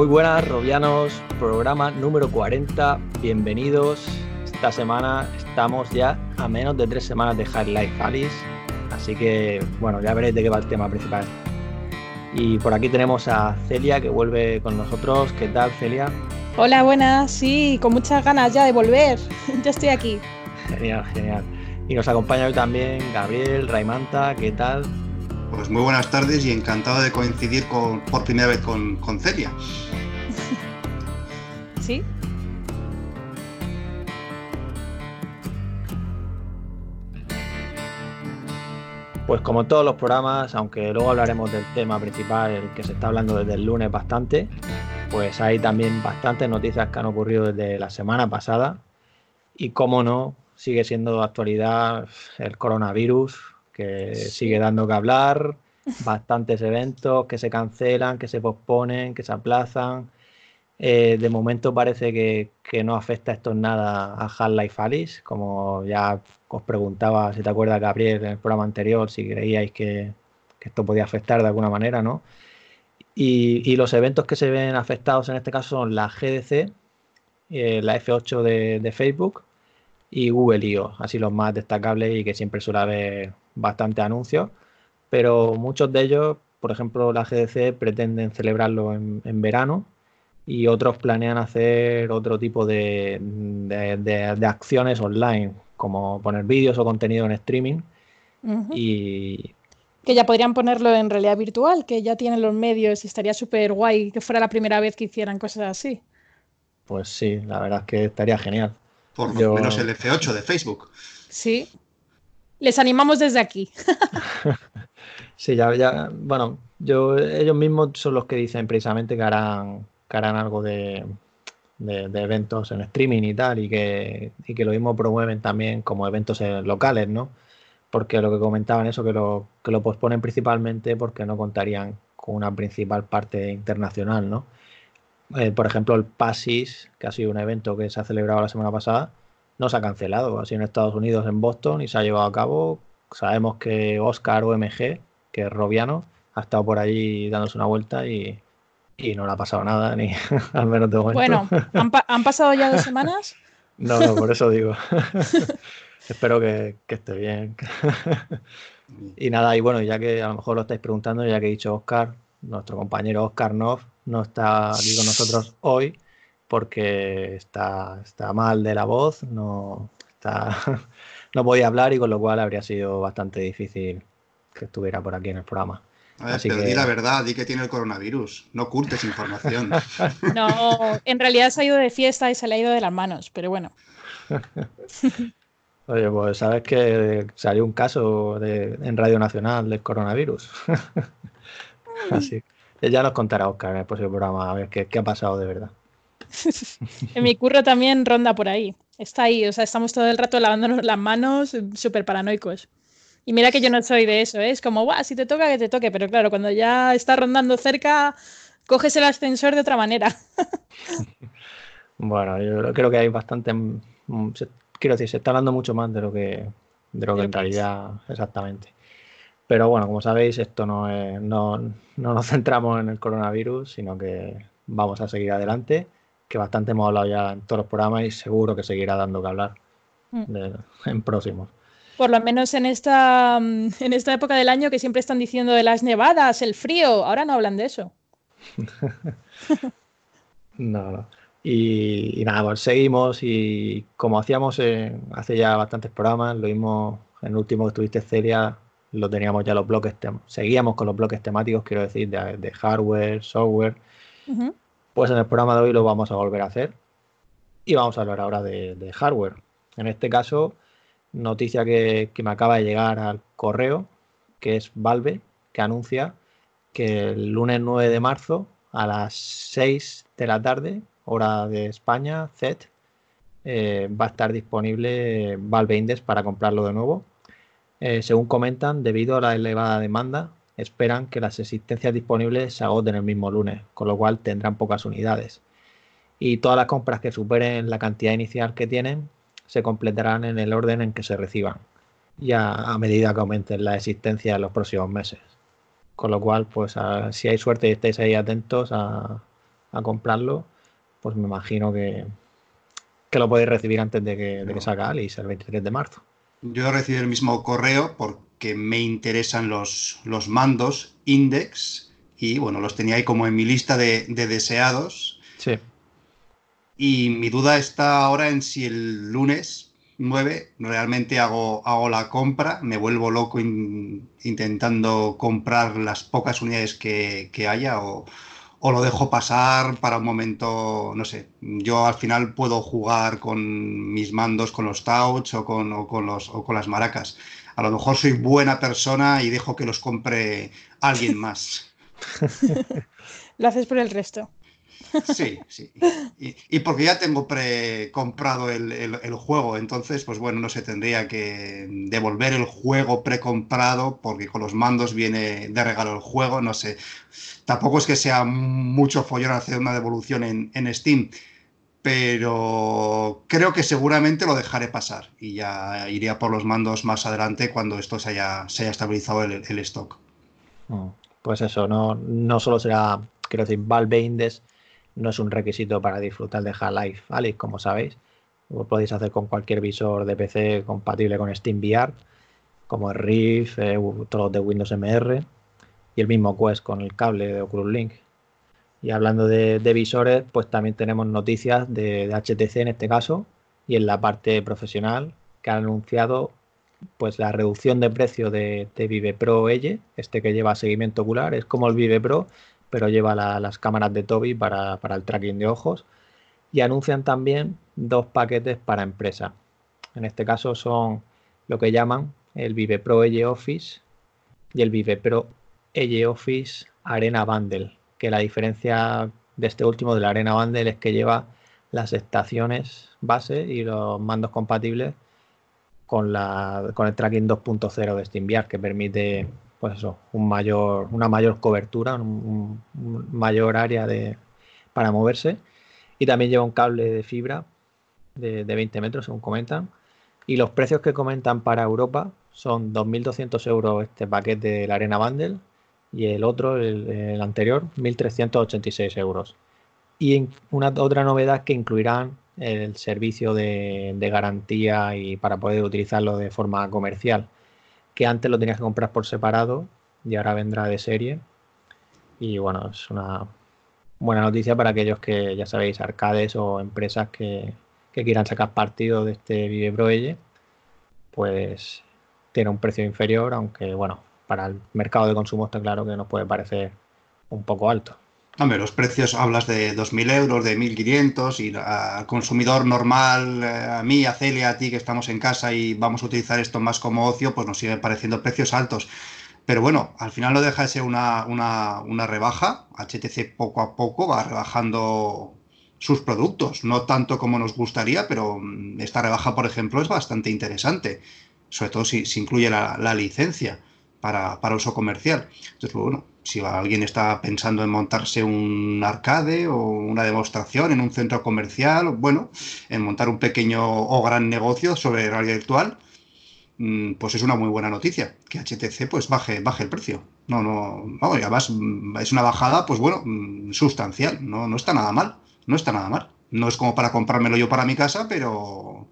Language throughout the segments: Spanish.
Muy buenas, Robianos, programa número 40. Bienvenidos. Esta semana estamos ya a menos de tres semanas de High Life Alice. Así que, bueno, ya veréis de qué va el tema principal. Y por aquí tenemos a Celia que vuelve con nosotros. ¿Qué tal, Celia? Hola, buenas. Sí, con muchas ganas ya de volver. ya estoy aquí. Genial, genial. Y nos acompaña hoy también Gabriel, Raimanta. ¿Qué tal? Pues muy buenas tardes y encantado de coincidir con, por primera vez con, con Celia. ¿Sí? Pues como todos los programas, aunque luego hablaremos del tema principal, el que se está hablando desde el lunes bastante, pues hay también bastantes noticias que han ocurrido desde la semana pasada. Y cómo no, sigue siendo de actualidad el coronavirus, que sigue dando que hablar, bastantes eventos que se cancelan, que se posponen, que se aplazan. Eh, de momento parece que, no afecta esto en nada a Half-Life Alice, como ya os preguntaba, si te acuerdas, Gabriel, en el programa anterior, si creíais que, esto podía afectar de alguna manera, ¿no? Y, los eventos que se ven afectados en este caso son la GDC, eh, la F8 de, de, Facebook y Google I.O., así los más destacables y que siempre suele haber bastante anuncios, pero muchos de ellos, por ejemplo, la GDC pretenden celebrarlo en, verano y otros planean hacer otro tipo de, de, acciones online, como poner vídeos o contenido en streaming. Y que ya podrían ponerlo en realidad virtual, que ya tienen los medios y estaría súper guay que fuera la primera vez que hicieran cosas así. Pues sí, la verdad es que estaría genial. Por lo menos el F8 de Facebook. Sí, les animamos desde aquí. sí, ya, ya, bueno, yo, ellos mismos son los que dicen precisamente que harán, harán algo de, eventos en streaming y tal, y que, y que lo mismo promueven también como eventos locales, ¿no? Porque lo que comentaban eso, que lo, que lo posponen principalmente porque no contarían con una principal parte internacional, ¿no? Eh, por ejemplo, el PASIS, que ha sido un evento que se ha celebrado la semana pasada, no se ha cancelado. Ha sido en Estados Unidos, en Boston, y se ha llevado a cabo. Sabemos que Oscar OMG, que es robiano, ha estado por allí dándose una vuelta y, no le ha pasado nada, ni al menos de momento. Bueno, ¿han, pasado ya dos semanas? no, no, por eso digo. Espero que, esté bien. y nada, y bueno, ya que a lo mejor lo estáis preguntando, ya que he dicho Oscar, nuestro compañero Oscar Nov no está aquí con nosotros hoy porque está, está mal de la voz, no, está, no podía hablar y con lo cual habría sido bastante difícil que estuviera por aquí en el programa. A ver, pero di la verdad, di que tiene el coronavirus, no ocultes información. No, en realidad se ha ido de fiesta y se le ha ido de las manos, pero bueno. Oye, pues sabes que salió un caso de, en Radio Nacional del coronavirus. Así ya nos contará Oscar en el próximo programa a ver qué ha pasado de verdad. en mi curro también ronda por ahí. Está ahí, o sea, estamos todo el rato lavándonos las manos, súper paranoicos. Y mira que yo no soy de eso, ¿eh? es como, Buah, si te toca, que te toque, pero claro, cuando ya está rondando cerca, coges el ascensor de otra manera. bueno, yo creo que hay bastante, mm, quiero decir, se está hablando mucho más de lo que, de lo que en realidad, exactamente. Pero bueno, como sabéis, esto no, es, no, no nos centramos en el coronavirus, sino que vamos a seguir adelante que bastante hemos hablado ya en todos los programas y seguro que seguirá dando que hablar mm. en próximos. Por lo menos en esta, mm, en esta época del año que siempre están diciendo de las nevadas, el frío, ahora no hablan de eso. no, no. Y, nada, pues seguimos y como hacíamos hace ya bastantes programas, lo mismo en el último que estuviste Celia, lo teníamos ya los bloques, seguíamos con los bloques temáticos, quiero decir, de, hardware, software. Pues en el programa de hoy lo vamos a volver a hacer y vamos a hablar ahora de, hardware. En este caso, noticia que, me acaba de llegar al correo, que es Valve, que anuncia que el lunes 9 de marzo a las 6 de la tarde, hora de España, Z, eh, va a estar disponible Valve Index para comprarlo de nuevo. Eh, según comentan, debido a la elevada demanda, esperan que las existencias disponibles se agoten el mismo lunes, con lo cual tendrán pocas unidades. Y todas las compras que superen la cantidad inicial que tienen se completarán en el orden en que se reciban, ya a medida que aumenten la existencia en los próximos meses. Con lo cual, pues si hay suerte y estáis ahí atentos a, a comprarlo, pues me imagino que, que lo podéis recibir antes de que, de que salga Alice, el 23 de marzo. Yo he recibido el mismo correo porque me interesan los, los mandos Index y bueno, los tenía ahí como en mi lista de, de deseados. Sí. Y mi duda está ahora en si el lunes 9 realmente hago, hago la compra, me vuelvo loco in- intentando comprar las pocas unidades que, que haya o, o lo dejo pasar para un momento, no sé, yo al final puedo jugar con mis mandos, con los touch o con, o con, los, o con las maracas. A lo mejor soy buena persona y dejo que los compre alguien más. Lo haces por el resto. Sí, sí. Y, y porque ya tengo pre-comprado el, el- el juego, entonces, pues bueno, no se tendría que devolver el juego precomprado porque con los mandos viene de regalo el juego, no sé. Tampoco es que sea mucho follón hacer una devolución en, en Steam, pero creo que seguramente lo dejaré pasar y ya iría por los mandos más adelante cuando esto se haya, estabilizado el, stock. Mm, Pues eso, no, no solo será, quiero decir, Valve Index no es un requisito para disfrutar de Half-Life Alyx, como sabéis. Lo podéis hacer con cualquier visor de PC compatible con Steam VR, como el Rift, eh, todos los de Windows MR y el mismo Quest con el cable de Oculus Link. Y hablando de, visores, pues también tenemos noticias de, HTC en este caso y en la parte profesional que han anunciado pues la reducción de precio de, de Vive Pro Elle, este que lleva seguimiento ocular, es como el Vive Pro, pero lleva la- las cámaras de Tobii para, para el tracking de ojos. Y anuncian también dos paquetes para empresa. En este caso son lo que llaman el Vive Pro Elle Office y el Vive Pro Elle Office Arena Bundle, que la diferencia de este último de la Arena Bundle es que lleva las estaciones base y los mandos compatibles con, la, con el tracking 2.0 de SteamVR que permite pues eso, un mayor, una mayor cobertura, un, mayor área de, para moverse. Y también lleva un cable de fibra de, de 20 metros, según comentan. Y los precios que comentan para Europa son 2.200 euros este paquete de la Arena Bundle y el otro, el, anterior, 1.386 euros. Y una otra novedad que incluirán el servicio de, de garantía y para poder utilizarlo de forma comercial, que antes lo tenías que comprar por separado y ahora vendrá de serie. Y bueno, es una buena noticia para aquellos que ya sabéis, arcades o empresas que, que quieran sacar partido de este Vive Pro Elle, pues tiene un precio inferior, aunque bueno, para el mercado de consumo está claro que nos puede parecer un poco alto. Hombre, los precios hablas de 2.000 euros, de 1.500 y al consumidor normal, eh, a mí, a Celia, a ti que estamos en casa y vamos a utilizar esto más como ocio, pues nos siguen pareciendo precios altos. Pero bueno, al final no deja de ser una, una, una rebaja. HTC poco a poco va rebajando sus productos, no tanto como nos gustaría, pero mm, esta rebaja, por ejemplo, es bastante interesante, sobre todo si, si incluye la, la licencia para, para uso comercial. Entonces, pues, bueno, si alguien está pensando en montarse un arcade o una demostración en un centro comercial, bueno, en montar un pequeño o gran negocio sobre realidad virtual, mm, pues es una muy buena noticia que HTC pues baje, baje el precio. No, no, no, además mm, es una bajada, pues bueno, mm, sustancial, no, no está nada mal, no está nada mal. No es como para comprármelo yo para mi casa, pero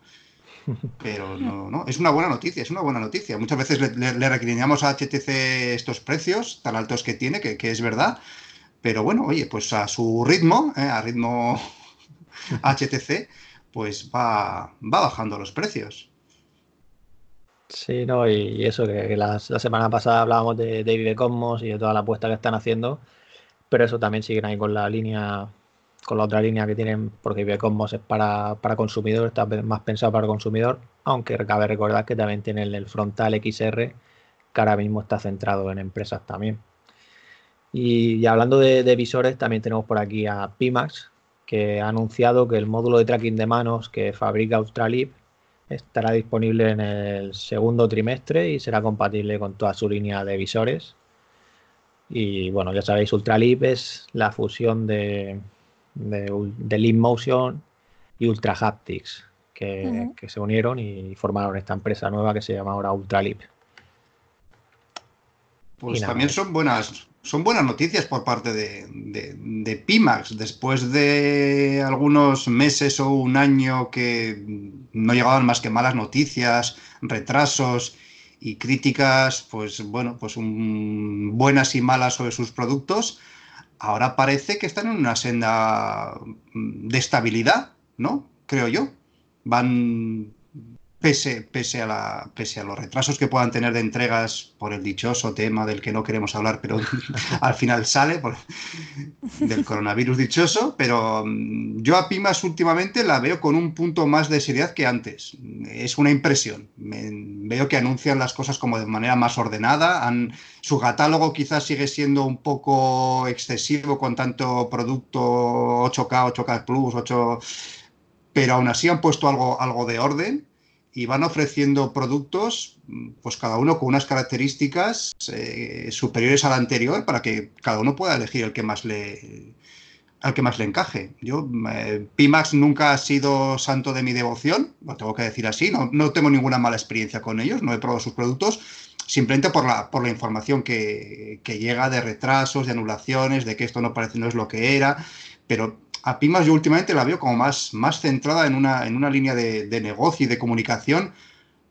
pero no, no, es una buena noticia, es una buena noticia. Muchas veces le, le, a HTC estos precios tan altos que tiene, que, que, es verdad, pero bueno, oye, pues a su ritmo, eh, a ritmo HTC, pues va, va bajando los precios. Sí, no, y eso, que, la, semana pasada hablábamos de David Cosmos y de toda la apuesta que están haciendo, pero eso también siguen ahí con la línea, con la otra línea que tienen, porque David Cosmos es para, para consumidor, está más pensado para consumidor, aunque cabe recordar que también tienen el frontal XR, que ahora mismo está centrado en empresas también. Y, hablando de, visores, también tenemos por aquí a Pimax, que ha anunciado que el módulo de tracking de manos que fabrica Australib estará disponible en el segundo trimestre y será compatible con toda su línea de visores. Y bueno, ya sabéis, Ultralip es la fusión de, de, de Leap Motion y Ultra Haptics que, uh -huh. que, se unieron y formaron esta empresa nueva que se llama ahora Ultralip. Pues también son buenas, son buenas noticias por parte de, Pimax. Después de algunos meses o un año que no llegaban más que malas noticias, retrasos y críticas, pues bueno, pues buenas y malas sobre sus productos, ahora parece que están en una senda de estabilidad, ¿no? Creo yo. Van pese, pese, a la, pese a los retrasos que puedan tener de entregas por el dichoso tema del que no queremos hablar, pero al final sale del coronavirus dichoso, pero mm, yo a Pimas últimamente la veo con un punto más de seriedad que antes. Es una impresión. veo que anuncian las cosas como de manera más ordenada. Su catálogo quizás sigue siendo un poco excesivo con tanto producto 8K, 8K Plus, 8 pero aún así han puesto algo, algo de orden y van ofreciendo productos, pues cada uno con unas características eh, superiores al anterior para que cada uno pueda elegir el que más le, al que más le encaje. Yo, eh, Pimax nunca ha sido santo de mi devoción, lo tengo que decir así, no, no, tengo ninguna mala experiencia con ellos, no he probado sus productos, simplemente por la, por la información que, que llega de retrasos, de anulaciones, de que esto no parece, no es lo que era, pero a Pimas yo últimamente la veo como más, más centrada en una, en una línea de, negocio y de comunicación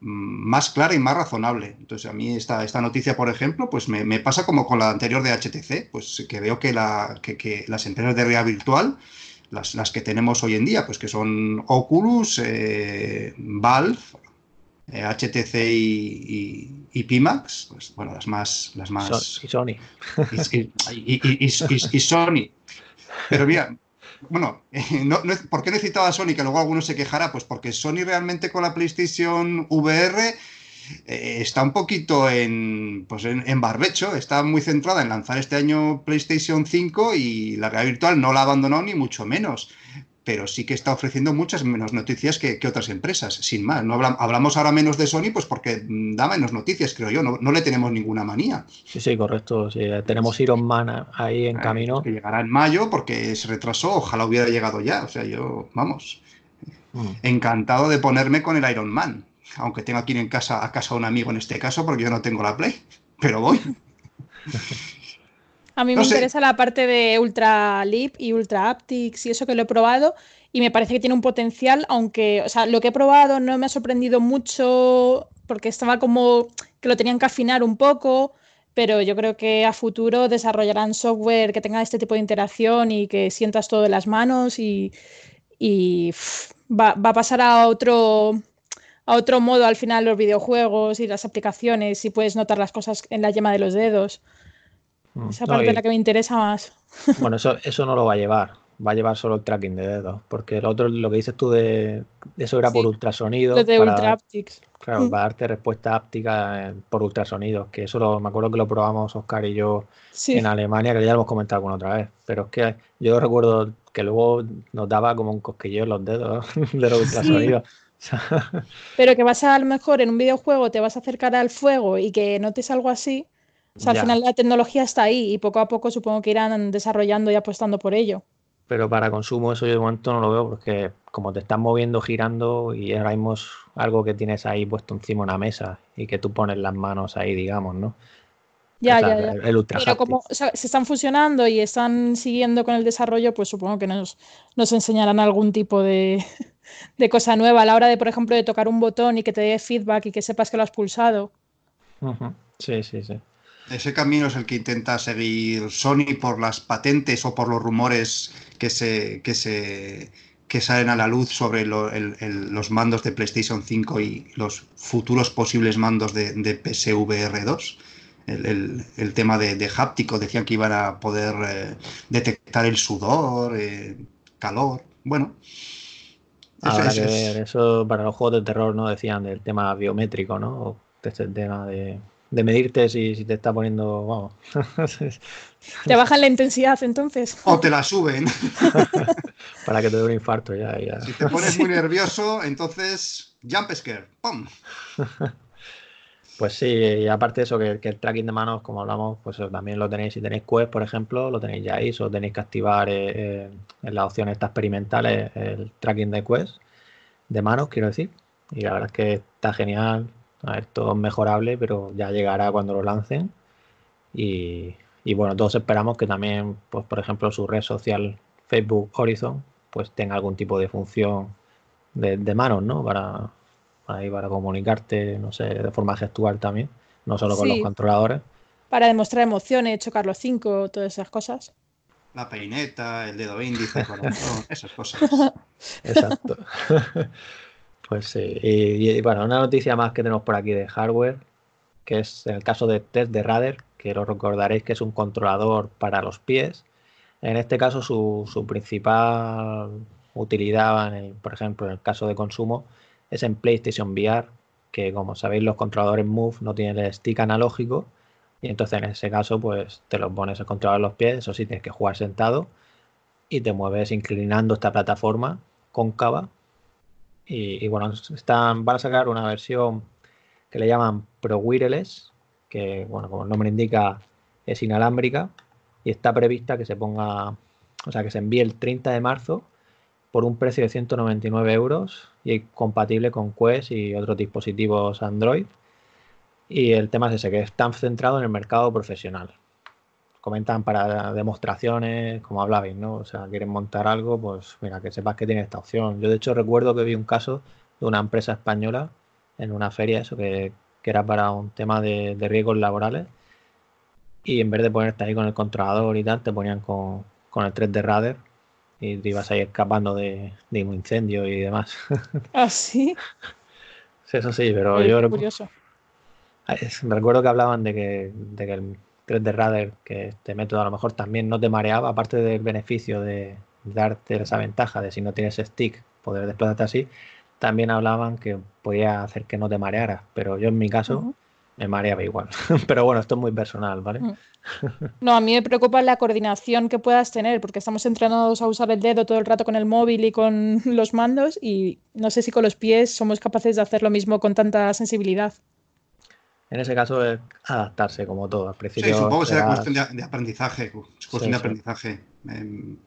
mm, más clara y más razonable. Entonces, a mí esta, esta noticia, por ejemplo, pues me, pasa como con la anterior de HTC, pues que veo que, la, que, las empresas de realidad virtual, las, las, que tenemos hoy en día, pues que son Oculus, eh, Valve, HTC eh, y, Pimax, pues bueno, las más... Las más y Sony. y Sony. Pero mira, bueno, no, ¿por qué necesitaba Sony? Que luego alguno se quejará, pues porque Sony realmente con la PlayStation VR eh, está un poquito en, pues en, barbecho, está muy centrada en lanzar este año PlayStation 5 y la realidad virtual no la ha abandonado ni mucho menos pero sí que está ofreciendo muchas menos noticias que, otras empresas, sin más. No hablamos, ahora menos de Sony, pues porque mm, da menos noticias, creo yo, no, le tenemos ninguna manía. Sí, sí, correcto. tenemos Iron Man ahí en camino. Que llegará en mayo porque se retrasó, ojalá hubiera llegado ya. O sea, yo, vamos, mm. encantado de ponerme con el Iron Man, aunque tengo aquí en casa, a casa un amigo en este caso, porque yo no tengo la Play, pero voy. A mí me interesa la parte de Ultra Lip y Ultra Aptics y eso que lo he probado y me parece que tiene un potencial, aunque, o sea, lo que he probado no me ha sorprendido mucho porque estaba como que lo tenían que afinar un poco, pero yo creo que a futuro desarrollarán software que tenga este tipo de interacción y que sientas todo en las manos y, va, va, a pasar a otro, a otro modo al final los videojuegos y las aplicaciones y puedes notar las cosas en la yema de los dedos. Mm. Esa parte es la que me interesa más. Bueno, eso, eso no lo va a llevar. Va a llevar solo el tracking de dedos. Porque lo otro, lo que dices tú de, eso era por ultrasonido. de Ultra Haptics. Claro, mm. para darte respuesta áptica por ultrasonido. Que eso lo, me acuerdo que lo probamos Oscar y yo en Alemania, que ya lo hemos comentado alguna otra vez. Pero es que yo recuerdo que luego nos daba como un cosquilleo en los dedos de los ultrasonidos. Pero que vas a, a lo mejor en un videojuego te vas a acercar al fuego y que notes algo así o sea, al final la tecnología está ahí y poco a poco supongo que irán desarrollando y apostando por ello. Pero para consumo eso yo de momento no lo veo porque como te estás moviendo, girando y ahora mismo es algo que tienes ahí puesto encima de una mesa y que tú pones las manos ahí, digamos, ¿no? Ya, ya, ya. Pero como se están fusionando y están siguiendo con el desarrollo, pues supongo que nos, nos enseñarán algún tipo de, de, cosa nueva a la hora de, por ejemplo, de tocar un botón y que te dé feedback y que sepas que lo has pulsado. Sí, sí, sí. Ese camino es el que intenta seguir Sony por las patentes o por los rumores que se, que se que salen a la luz sobre los mandos de PlayStation 5 y los futuros posibles mandos de, de PSVR 2. El, tema de, háptico, decían que iban a poder eh, detectar el sudor, eh, calor. Bueno, Habrá que ver, eso para los juegos de terror, ¿no? Decían del tema biométrico, ¿no? De este tema de de medirte si, si te está poniendo. Vamos. ¿Te bajan la intensidad entonces? O te la suben. Para que te dé un infarto ya, ya. Si te pones muy nervioso, entonces jump scare. ¡Pum! Pues sí, y aparte de eso, que, el tracking de manos, como hablamos, pues también lo tenéis, si tenéis Quest, por ejemplo, lo tenéis ya ahí, solo tenéis que activar eh, eh, en las opciones estas experimentales el tracking de Quest, de manos, quiero decir. Y la verdad es que está genial, a ver, todo es mejorable, pero ya llegará cuando lo lancen. Y, Y bueno, todos esperamos que también, pues por ejemplo, su red social Facebook Horizon, pues tenga algún tipo de función de, manos, ¿no? Para, para, para comunicarte, no sé, de forma gestual también, no solo con los controladores. Para demostrar emociones, chocar los cinco, todas esas cosas. La peineta, el dedo índice, esas cosas. Exacto. pues sí. Y, bueno, una noticia más que tenemos por aquí de hardware, que es en el caso de test de Radar, que lo recordaréis que es un controlador para los pies. En este caso, su, su principal utilidad, por ejemplo, en el caso de consumo, es en PlayStation VR, que como sabéis los controladores Move no tienen el stick analógico y entonces en ese caso pues te lo pones a controlar los pies, eso sí tienes que jugar sentado y te mueves inclinando esta plataforma cóncava y, bueno, están, van a sacar una versión que le llaman Pro Wireless, que bueno, como el nombre indica es inalámbrica y está prevista que se ponga, o sea, que se envíe el 30 de marzo por un precio de 199 euros y compatible con Quest y otros dispositivos Android. Y el tema es ese, que están centrados en el mercado profesional. Comentan para demostraciones, como hablabais, ¿no? O sea, quieren montar algo, pues mira, que sepas que tiene esta opción. Yo de hecho recuerdo que vi un caso de una empresa española en una feria, eso que, era para un tema de, riesgos laborales. Y en vez de ponerte ahí con el controlador y tal, te ponían con, con el 3D Radar y te ibas ahí escapando de, un incendio y demás. ¿Ah, sí? sí eso sí, pero yo curioso. recuerdo que hablaban de que, de que el 3D Radar, que este método a lo mejor también no te mareaba, aparte del beneficio de darte esa ventaja de si no tienes stick, poder desplazarte así, también hablaban que podía hacer que no te marearas, pero yo en mi caso me mareaba igual. pero bueno, esto es muy personal, ¿vale? No, a mí me preocupa la coordinación que puedas tener, porque estamos entrenados a usar el dedo todo el rato con el móvil y con los mandos, y no sé si con los pies somos capaces de hacer lo mismo con tanta sensibilidad. En ese caso es adaptarse como todo. Al principio sí, supongo que será cuestión de, aprendizaje. cuestión de aprendizaje. Em,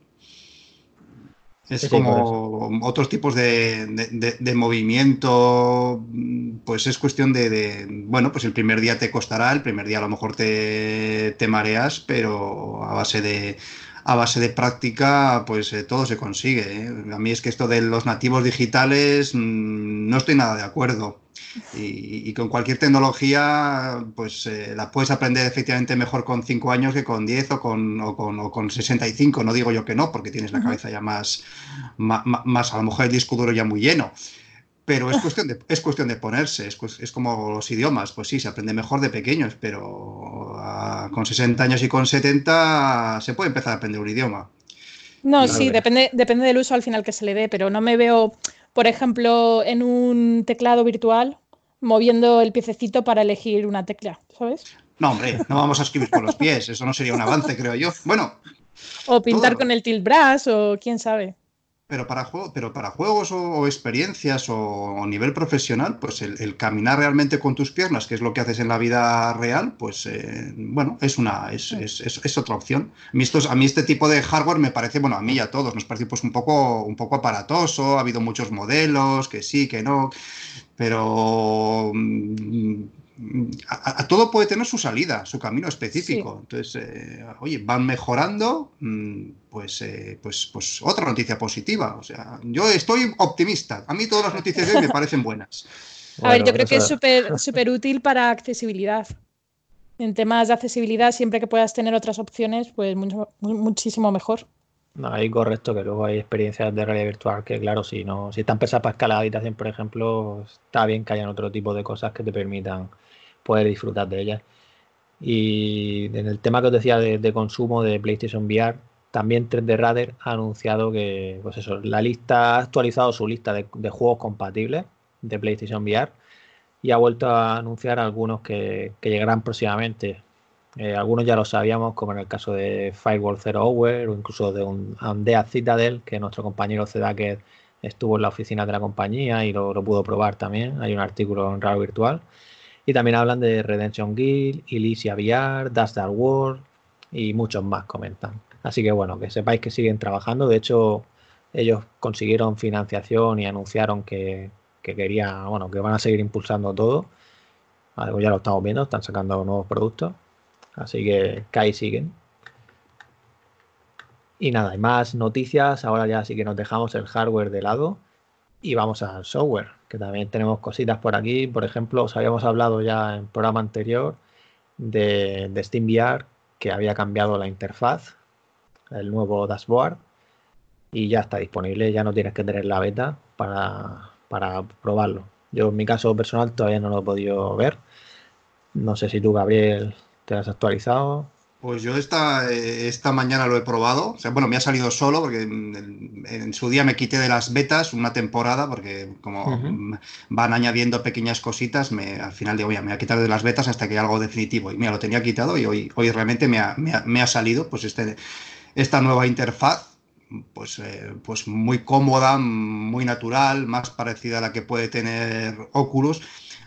es como otros tipos de, movimiento, pues es cuestión de, bueno, pues el primer día te costará, el primer día a lo mejor te, mareas, pero a base de, a base de práctica, pues eh, todo se consigue. ¿eh? A mí es que esto de los nativos digitales mm, no estoy nada de acuerdo. Y, con cualquier tecnología, pues eh, la puedes aprender efectivamente mejor con 5 años que con 10 o con, o, con, o con 65. No digo yo que no, porque tienes la cabeza ya más, más, a lo mejor el disco duro ya muy lleno. Pero es cuestión de, es cuestión de ponerse, es, es como los idiomas, pues sí, se aprende mejor de pequeños, pero ah, con 60 años y con 70 se puede empezar a aprender un idioma. No, sí, depende, depende del uso al final que se le dé, pero no me veo por ejemplo, en un teclado virtual, moviendo el piececito para elegir una tecla, ¿sabes? No, hombre, no vamos a escribir con los pies, eso no sería un avance, creo yo. Bueno. O pintar con el tilt brush, o quién sabe. Pero para, pero para juegos o, experiencias o, nivel profesional, pues el, caminar realmente con tus piernas, que es lo que haces en la vida real, pues eh, bueno, es una es, es, otra opción. A mí, a mí, este tipo de hardware me parece, bueno, a mí y a todos, nos parece pues un poco, un poco aparatoso, ha habido muchos modelos, que sí, que no, pero mm, a, todo puede tener su salida, su camino específico. Entonces, eh, oye, van mejorando, mm, pues, eh, pues, pues otra noticia positiva. O sea, yo estoy optimista. A mí todas las noticias de hoy me parecen buenas. A ver, yo creo que es súper súper útil para accesibilidad. En temas de accesibilidad, siempre que puedas tener otras opciones, pues muchísimo mejor. Ahí correcto, que luego hay experiencias de realidad virtual que, claro, si no, si están pensadas para escalar la habitación, por ejemplo, está bien que hayan otro tipo de cosas que te permitan poder disfrutar de ellas. Y en el tema que os decía de, consumo de PlayStation VR, también 3D Radar ha anunciado que, pues eso, la lista ha actualizado su lista de, juegos compatibles de PlayStation VR y ha vuelto a anunciar algunos que, llegarán próximamente. Eh, algunos ya lo sabíamos, como en el caso de Firewall Zero Hour o incluso de un Undead Citadel, que nuestro compañero Zedaker estuvo en la oficina de la compañía y lo, pudo probar también. Hay un artículo en Raro Virtual. Y también hablan de Redemption Guild, Elysia VR, Dust Dark World y muchos más comentan. Así que bueno, que sepáis que siguen trabajando. De hecho, ellos consiguieron financiación y anunciaron que, que querían, bueno, que van a seguir impulsando todo. Algo ya lo estamos viendo, están sacando nuevos productos. Así que cae siguen. Y nada, hay más noticias. Ahora ya sí que nos dejamos el hardware de lado y vamos al software, que también tenemos cositas por aquí. Por ejemplo, os habíamos hablado ya en el programa anterior de, de SteamVR, que había cambiado la interfaz, el nuevo dashboard, y ya está disponible. Ya no tienes que tener la beta para, para probarlo. Yo en mi caso personal todavía no lo he podido ver. No sé si tú, Gabriel, te has actualizado. Pues yo esta, esta mañana lo he probado. O sea, bueno, me ha salido solo porque en, su día me quité de las betas una temporada porque como van añadiendo pequeñas cositas, me, al final digo, ya me voy a quitar de las betas hasta que haya algo definitivo. Y mira, lo tenía quitado y hoy, hoy realmente me ha, me ha, salido pues este, esta nueva interfaz. Pues, eh, pues muy cómoda, muy natural, más parecida a la que puede tener Oculus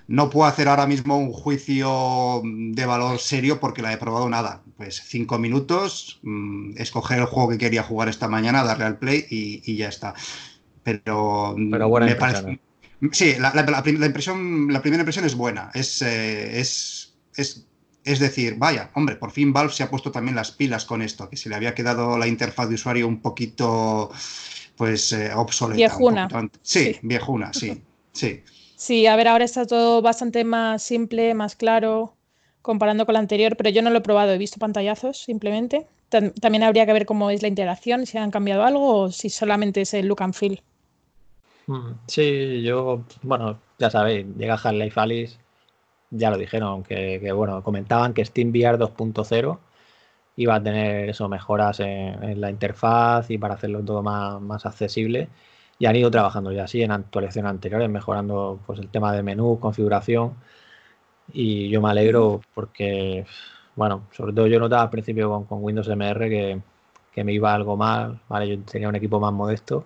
no puedo hacer ahora mismo un juicio de valor serio porque la he probado nada. Pues cinco minutos, mm, escoger el juego que quería jugar esta mañana, darle al play y, ya está. Pero, me parece. Sí, la, impresión, la primera impresión es buena. Es, eh, es, es, es, decir, vaya, hombre, por fin Valve se ha puesto también las pilas con esto, que se le había quedado la interfaz de usuario un poquito pues eh, obsoleta. Viejuna. sí, viejuna, sí. sí. Sí, a ver, ahora está todo bastante más simple, más claro, comparando con la anterior, pero yo no lo he probado, he visto pantallazos simplemente. También habría que ver cómo es la interacción, si han cambiado algo o si solamente es el look and feel. Mm, sí, yo, bueno, ya sabéis, llega Half-Life Alice, ya lo dijeron, que, bueno, comentaban que SteamVR 2.0 iba a tener eso, mejoras en, la interfaz y para hacerlo todo más, más accesible y han ido trabajando ya así en actualizaciones anteriores, mejorando pues el tema de menú, configuración. Y yo me alegro porque, bueno, sobre todo yo notaba al principio con, Windows MR que, me iba algo mal, ¿vale? Yo tenía un equipo más modesto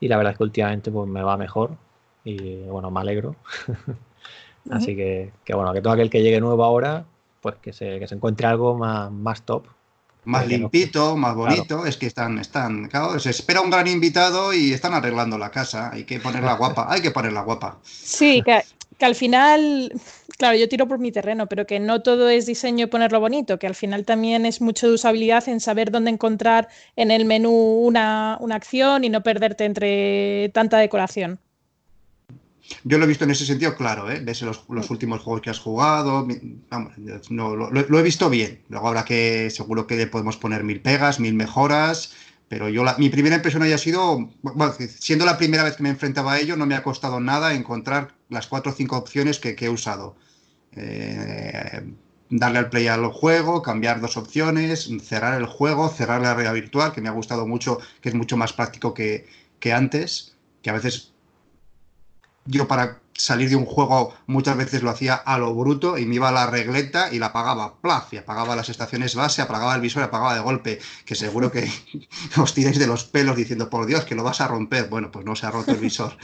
y la verdad es que últimamente pues me va mejor y bueno, me alegro. Así que, que, bueno, que todo aquel que llegue nuevo ahora, pues que se, que se encuentre algo más, más top más limpito, más bonito. Es que están, están, claro, se espera un gran invitado y están arreglando la casa. Hay que ponerla guapa, hay que ponerla guapa. Sí, que, al final, claro, yo tiro por mi terreno, pero que no todo es diseño y ponerlo bonito, que al final también es mucho de usabilidad en saber dónde encontrar en el menú una, una acción y no perderte entre tanta decoración. Yo lo he visto en ese sentido, claro, ¿eh? ves los, últimos juegos que has jugado, no, lo, he visto bien. Luego habrá que, seguro que le podemos poner mil pegas, mil mejoras, pero yo mi primera impresión haya sido, bueno, siendo la primera vez que me enfrentaba a ello, no me ha costado nada encontrar las cuatro o cinco opciones que, he usado. Eh, darle al play al juego, cambiar dos opciones, cerrar el juego, cerrar la realidad virtual, que me ha gustado mucho, que es mucho más práctico que, que antes, que a veces yo para salir de un juego muchas veces lo hacía a lo bruto y me iba a la regleta y la apagaba, plaf, y apagaba las estaciones base, apagaba el visor apagaba de golpe, que seguro que os tiráis de los pelos diciendo, por Dios, que lo vas a romper. Bueno, pues no se ha roto el visor.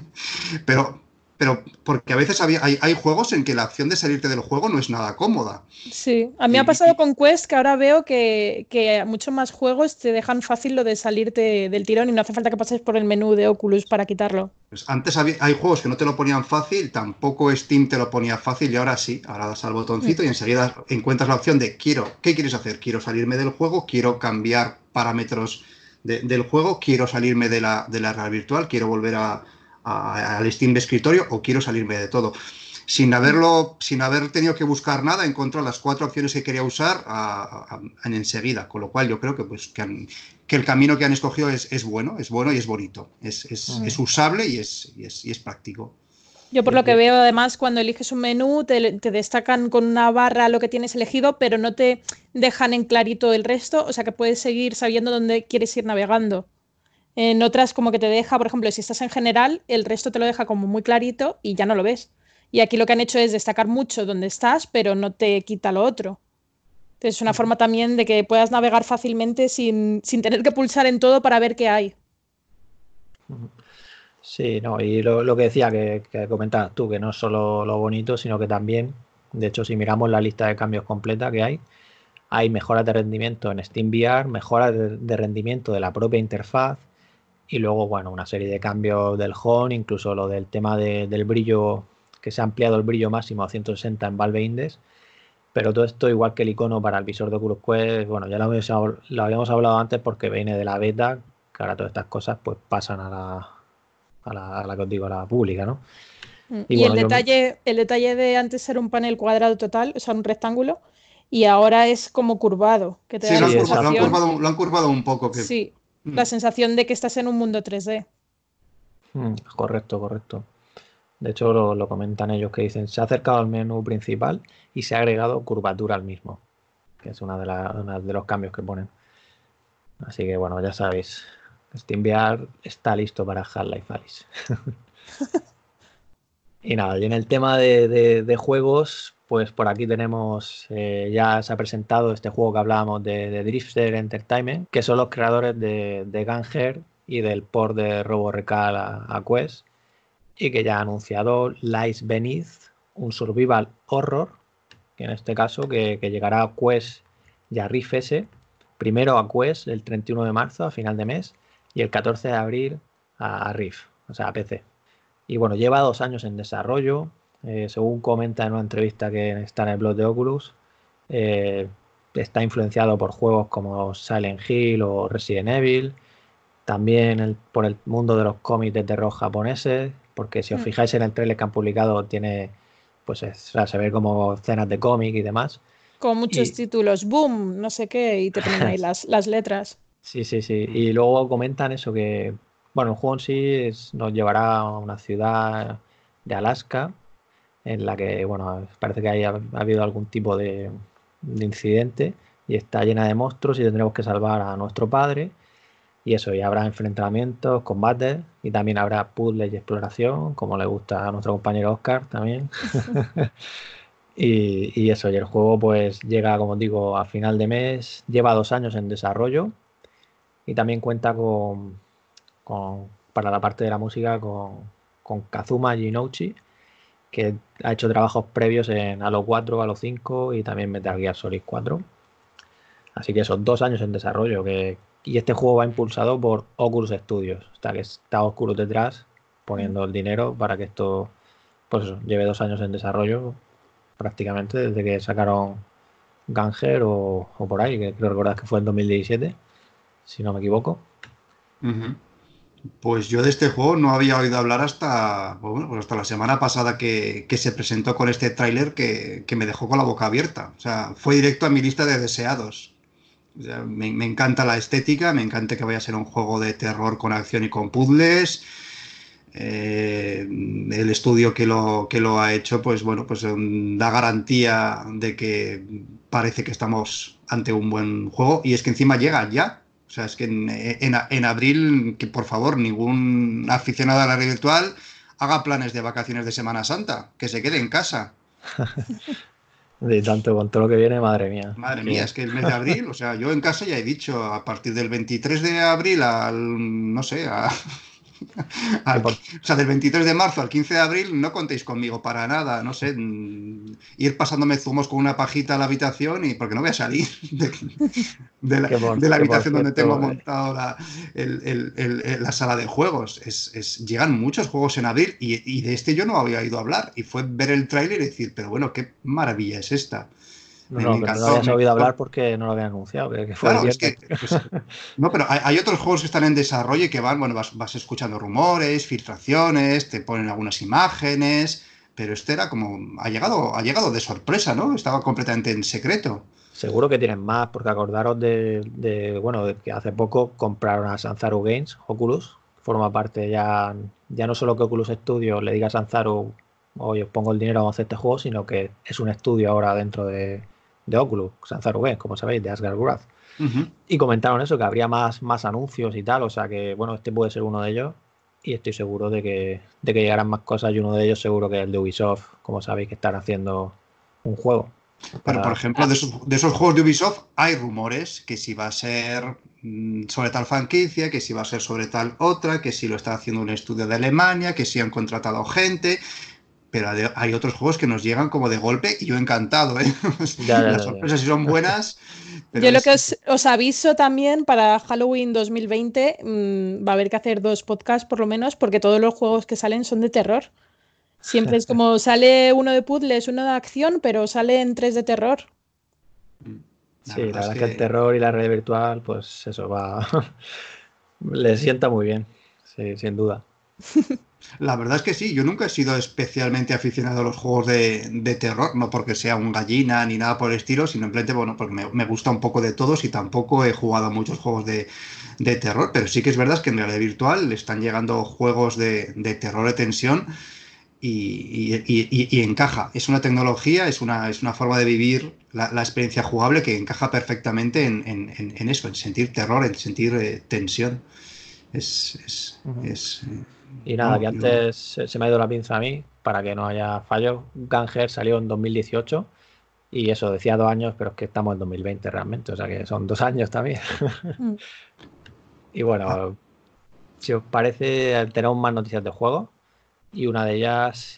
Pero pero porque a veces había, hay, juegos en que la acción de salirte del juego no es nada cómoda. Sí, a mí me ha pasado con Quest que ahora veo que, que muchos más juegos te dejan fácil lo de salirte del tirón y no hace falta que pases por el menú de Oculus para quitarlo. Pues antes había, hay juegos que no te lo ponían fácil, tampoco Steam te lo ponía fácil y ahora sí, ahora das al botoncito y enseguida encuentras la opción de quiero, ¿qué quieres hacer? Quiero salirme del juego, quiero cambiar parámetros del juego, quiero salirme de la, de la realidad virtual, quiero volver a al Steam de escritorio o quiero salirme de todo. Sin haberlo, sin haber tenido que buscar nada, encontré las cuatro opciones que quería usar en enseguida. Con lo cual yo creo que, pues, que, el camino que han escogido es, bueno, es bueno y es bonito. Es, es, usable y es, y es, práctico. Yo por lo que veo, además, cuando eliges un menú, te, te, destacan con una barra lo que tienes elegido, pero no te dejan en clarito el resto, o sea que puedes seguir sabiendo dónde quieres ir navegando. En otras como que te deja, por ejemplo, si estás en general, el resto te lo deja como muy clarito y ya no lo ves. Y aquí lo que han hecho es destacar mucho donde estás, pero no te quita lo otro. Entonces es una forma también de que puedas navegar fácilmente sin, tener que pulsar en todo para ver qué hay. Sí, no, y lo, que decía que, que, comentabas tú, que no es solo lo bonito, sino que también, de hecho, si miramos la lista de cambios completa que hay, hay mejoras de rendimiento en SteamVR, mejoras de rendimiento de la propia interfaz, y luego, bueno, una serie de cambios del home, incluso lo del tema del brillo, que se ha ampliado el brillo máximo a 160 en Valve Index. Pero todo esto, igual que el icono para el visor de Oculus Quest, bueno, ya lo habíamos, lo habíamos hablado antes porque viene de la beta, que ahora todas estas cosas pues pasan a la, a la, a la que os digo, a la pública, ¿no? Mm. Y, el, detalle, el detalle de antes ser un panel cuadrado total, o sea, un rectángulo, y ahora es como curvado. Que te sí, lo, han curvado, lo, han curvado, lo, han curvado, un poco. Que... Sí, mm. la sensación de que estás en un mundo 3D. Mm, correcto, correcto. De hecho, lo, comentan ellos que dicen, se ha acercado al menú principal y se ha agregado curvatura al mismo, que es una de, una de los cambios que ponen. Así que bueno, ya sabéis, SteamVR está listo para Half-Life Alice. y nada, y en el tema de, juegos, pues por aquí tenemos, eh, ya se ha presentado este juego que hablábamos de, Drifter Entertainment, que son los creadores de, de Ganger y del port de Robo Recal a, Quest, y que ya ha anunciado Lies Beneath, un survival horror, que en este caso que, llegará a Quest y a Riff S, primero a Quest el 31 de marzo, a final de mes, y el 14 de abril a, Riff, o sea, a PC. Y bueno, lleva dos años en desarrollo, eh, según comenta en una entrevista que está en el blog de Oculus, eh, está influenciado por juegos como Silent Hill o Resident Evil, también por el mundo de los cómics de terror japoneses, porque si os mm. fijáis en el trailer que han publicado, tiene, pues se ve como escenas de cómic y demás. Con muchos títulos, boom, no sé qué, y te ponen ahí las, las letras. Sí, sí, sí. Y luego comentan eso que, bueno, el juego en sí nos llevará a una ciudad de Alaska en la que, bueno, parece que haya, ha habido algún tipo de, incidente y está llena de monstruos y tendremos que salvar a nuestro padre. Y eso, y habrá enfrentamientos, combates y también habrá puzzles y exploración, como le gusta a nuestro compañero Oscar también. y, y, eso, y el juego pues llega, como digo, a final de mes, lleva dos años en desarrollo y también cuenta con, para la parte de la música con, con Kazuma Jinouchi, que ha hecho trabajos previos en Halo 4, Halo 5 y también Metal Gear Solid 4. Así que son dos años en desarrollo. Que, y este juego va impulsado por Oculus Studios. Está que está Oculus detrás poniendo el dinero para que esto pues lleve dos años en desarrollo prácticamente desde que sacaron Ganger o, por ahí, que creo recordar que fue en 2017 si no me equivoco. Pues yo de este juego no había oído hablar hasta, pues pues hasta la semana pasada que, se presentó con este tráiler que, me dejó con la boca abierta. O sea, fue directo a mi lista de deseados. me, encanta la estética, me encanta que vaya a ser un juego de terror con acción y con puzzles. Eh, el estudio que lo, que lo ha hecho, pues bueno, pues da garantía de que parece que estamos ante un buen juego y es que encima llega ya, o sea, es que en, abril, que por favor, ningún aficionado a la red virtual haga planes de vacaciones de Semana Santa, que se quede en casa. De tanto con todo lo que viene, madre mía. Madre mía, es que el mes de abril, o sea, yo en casa ya he dicho, a partir del 23 de abril al, no sé, a, o sea, del 23 de marzo al 15 de abril no contéis conmigo para nada, no sé, mm, ir pasándome zumos con una pajita a la habitación y porque no voy a salir de, la, habitación donde tengo eh. montado la, la, sala de juegos. Es, llegan muchos juegos en abril y, de este yo no había oído habbar y fue ver el tráiler y decir, pero bueno, qué maravilla es esta. No, no, no habías oído hablar porque no lo habían anunciado. Pues, no, pero hay, otros juegos que están en desarrollo y que van, bueno, vas, escuchando rumores, filtraciones, te ponen algunas imágenes, pero este era como, ha llegado, ha llegado de sorpresa, ¿no? Estaba completamente en secreto. Seguro que tienen más, porque acordaros de, bueno, de que hace poco compraron a Sanzaru Games, Oculus, forma parte ya, ya no solo que Oculus Studio le diga a Sanzaru, oye, os pongo el dinero, a hacer este juego, sino que es un estudio ahora dentro de, de Oculus, como sabéis, de Asgard Wrath. Y comentaron eso, que habría más, más anuncios y tal, o sea que, bueno, este puede ser uno de ellos y estoy seguro de que, de que llegarán más cosas y uno de ellos seguro que es el de Ubisoft, como sabéis que están haciendo un juego. Pero, por ejemplo, de esos, juegos de Ubisoft hay rumores que si va a ser mm, sobre tal franquicia, que si va a ser sobre tal otra, que si lo está haciendo un estudio de Alemania, que si han contratado gente, pero hay otros juegos que nos llegan como de golpe y yo encantado, ¿eh? Las sorpresas si son buenas. yo lo que os, aviso también para Halloween 2020 mm, va a haber que hacer dos podcasts por lo menos porque todos los juegos que salen son de terror. Siempre es como sale uno de puzzles, uno de acción, pero sale en tres de terror. sí, la verdad es que... el terror y la red virtual, pues eso va. Le sienta muy bien, sí, sin duda. La verdad es que sí, yo nunca he sido especialmente aficionado a los juegos de, terror, no porque sea un gallina ni nada por el estilo, sino simplemente, bueno, porque me, gusta un poco de todos y tampoco he jugado a muchos juegos de, terror, pero sí que es verdad que en realidad virtual están llegando juegos de, terror de tensión y, encaja. Es una tecnología, es una, es una forma de vivir la, experiencia jugable que encaja perfectamente en, eso, en sentir terror, en sentir eh, tensión. Es, es, eh, y nada, que antes se me ha ido la pinza a mí para que no haya fallos. Ganger salió en 2018 y eso decía dos años, pero es que estamos en 2020 realmente, o sea que son dos años también. Mm. y bueno, ah. si os parece, tenemos más noticias de juego y una de ellas,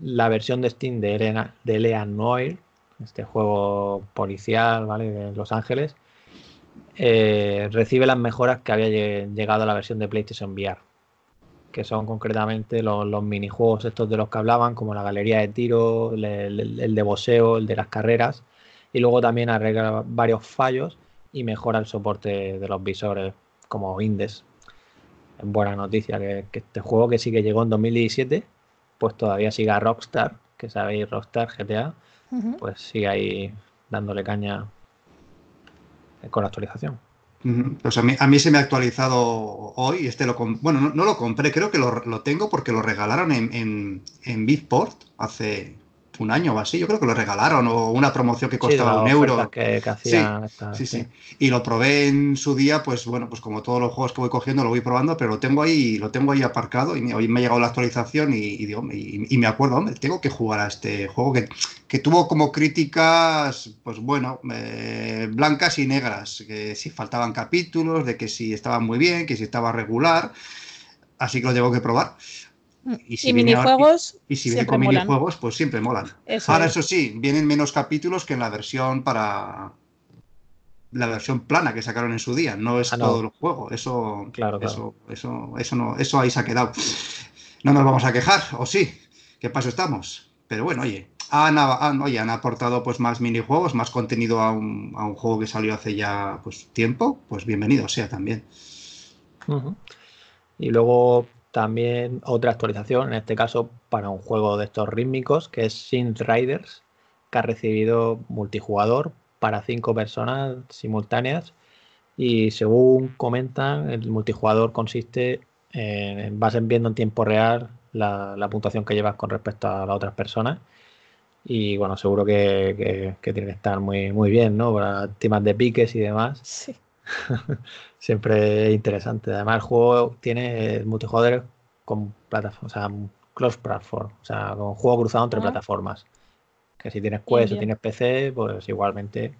la versión de Steam de, Elena, de Leon Noir, este juego policial ¿vale? de Los Ángeles, eh, recibe las mejoras que había llegado a la versión de PlayStation VR que son concretamente los, minijuegos estos de los que hablaban, como la galería de tiro, el, de boxeo, el de las carreras, y luego también arregla varios fallos y mejora el soporte de los visores como Indes. Es buena noticia que, este juego que sí que llegó en 2017, pues todavía siga Rockstar, que sabéis Rockstar GTA, pues sigue ahí dándole caña con la actualización. Pues a mí, a mí se me ha actualizado hoy, este lo bueno, no, lo compré, creo que lo, lo, tengo porque lo regalaron en, en, en hace, un año o así, yo creo que lo regalaron, o una promoción que costaba un euro. sí, sí, Y lo probé en su día, pues bueno, pues como todos los juegos que voy cogiendo, lo voy probando, pero lo tengo ahí, lo tengo ahí aparcado y hoy me ha llegado la actualización y, digo, y, me acuerdo, hombre, tengo que jugar a este juego que, que tuvo como críticas, pues bueno, eh, blancas y negras, que si faltaban capítulos, de que si estaba muy bien, que si estaba regular, así que lo tengo que probar. Y, si minijuegos. Y, si viene con minijuegos, pues siempre molan. Ahora, eso sí, vienen menos capítulos que en la versión para. La versión plana que sacaron en su día. No es ah, todo el juego. Eso, claro, Eso, eso, eso, no, eso ahí se ha quedado. No nos vamos a quejar, o sí. ¿Qué paso estamos? Pero bueno, oye, han, han, aportado pues más minijuegos, más contenido a un, a un, juego que salió hace ya pues tiempo, pues bienvenido sea también. Y luego también otra actualización, en este caso para un juego de estos rítmicos, que es Synth Riders, que ha recibido multijugador para cinco personas simultáneas. Y según comentan, el multijugador consiste en, vas viendo en tiempo real la, puntuación que llevas con respecto a las otras personas. Y bueno, seguro que, tiene que estar muy, muy bien, ¿no? Para temas de piques y demás. Sí. Siempre interesante. Además, el juego tiene multijugador con plataformas, o sea, cross platform, o sea, con juego cruzado entre plataformas. Que si tienes Quest o tienes PC, pues igualmente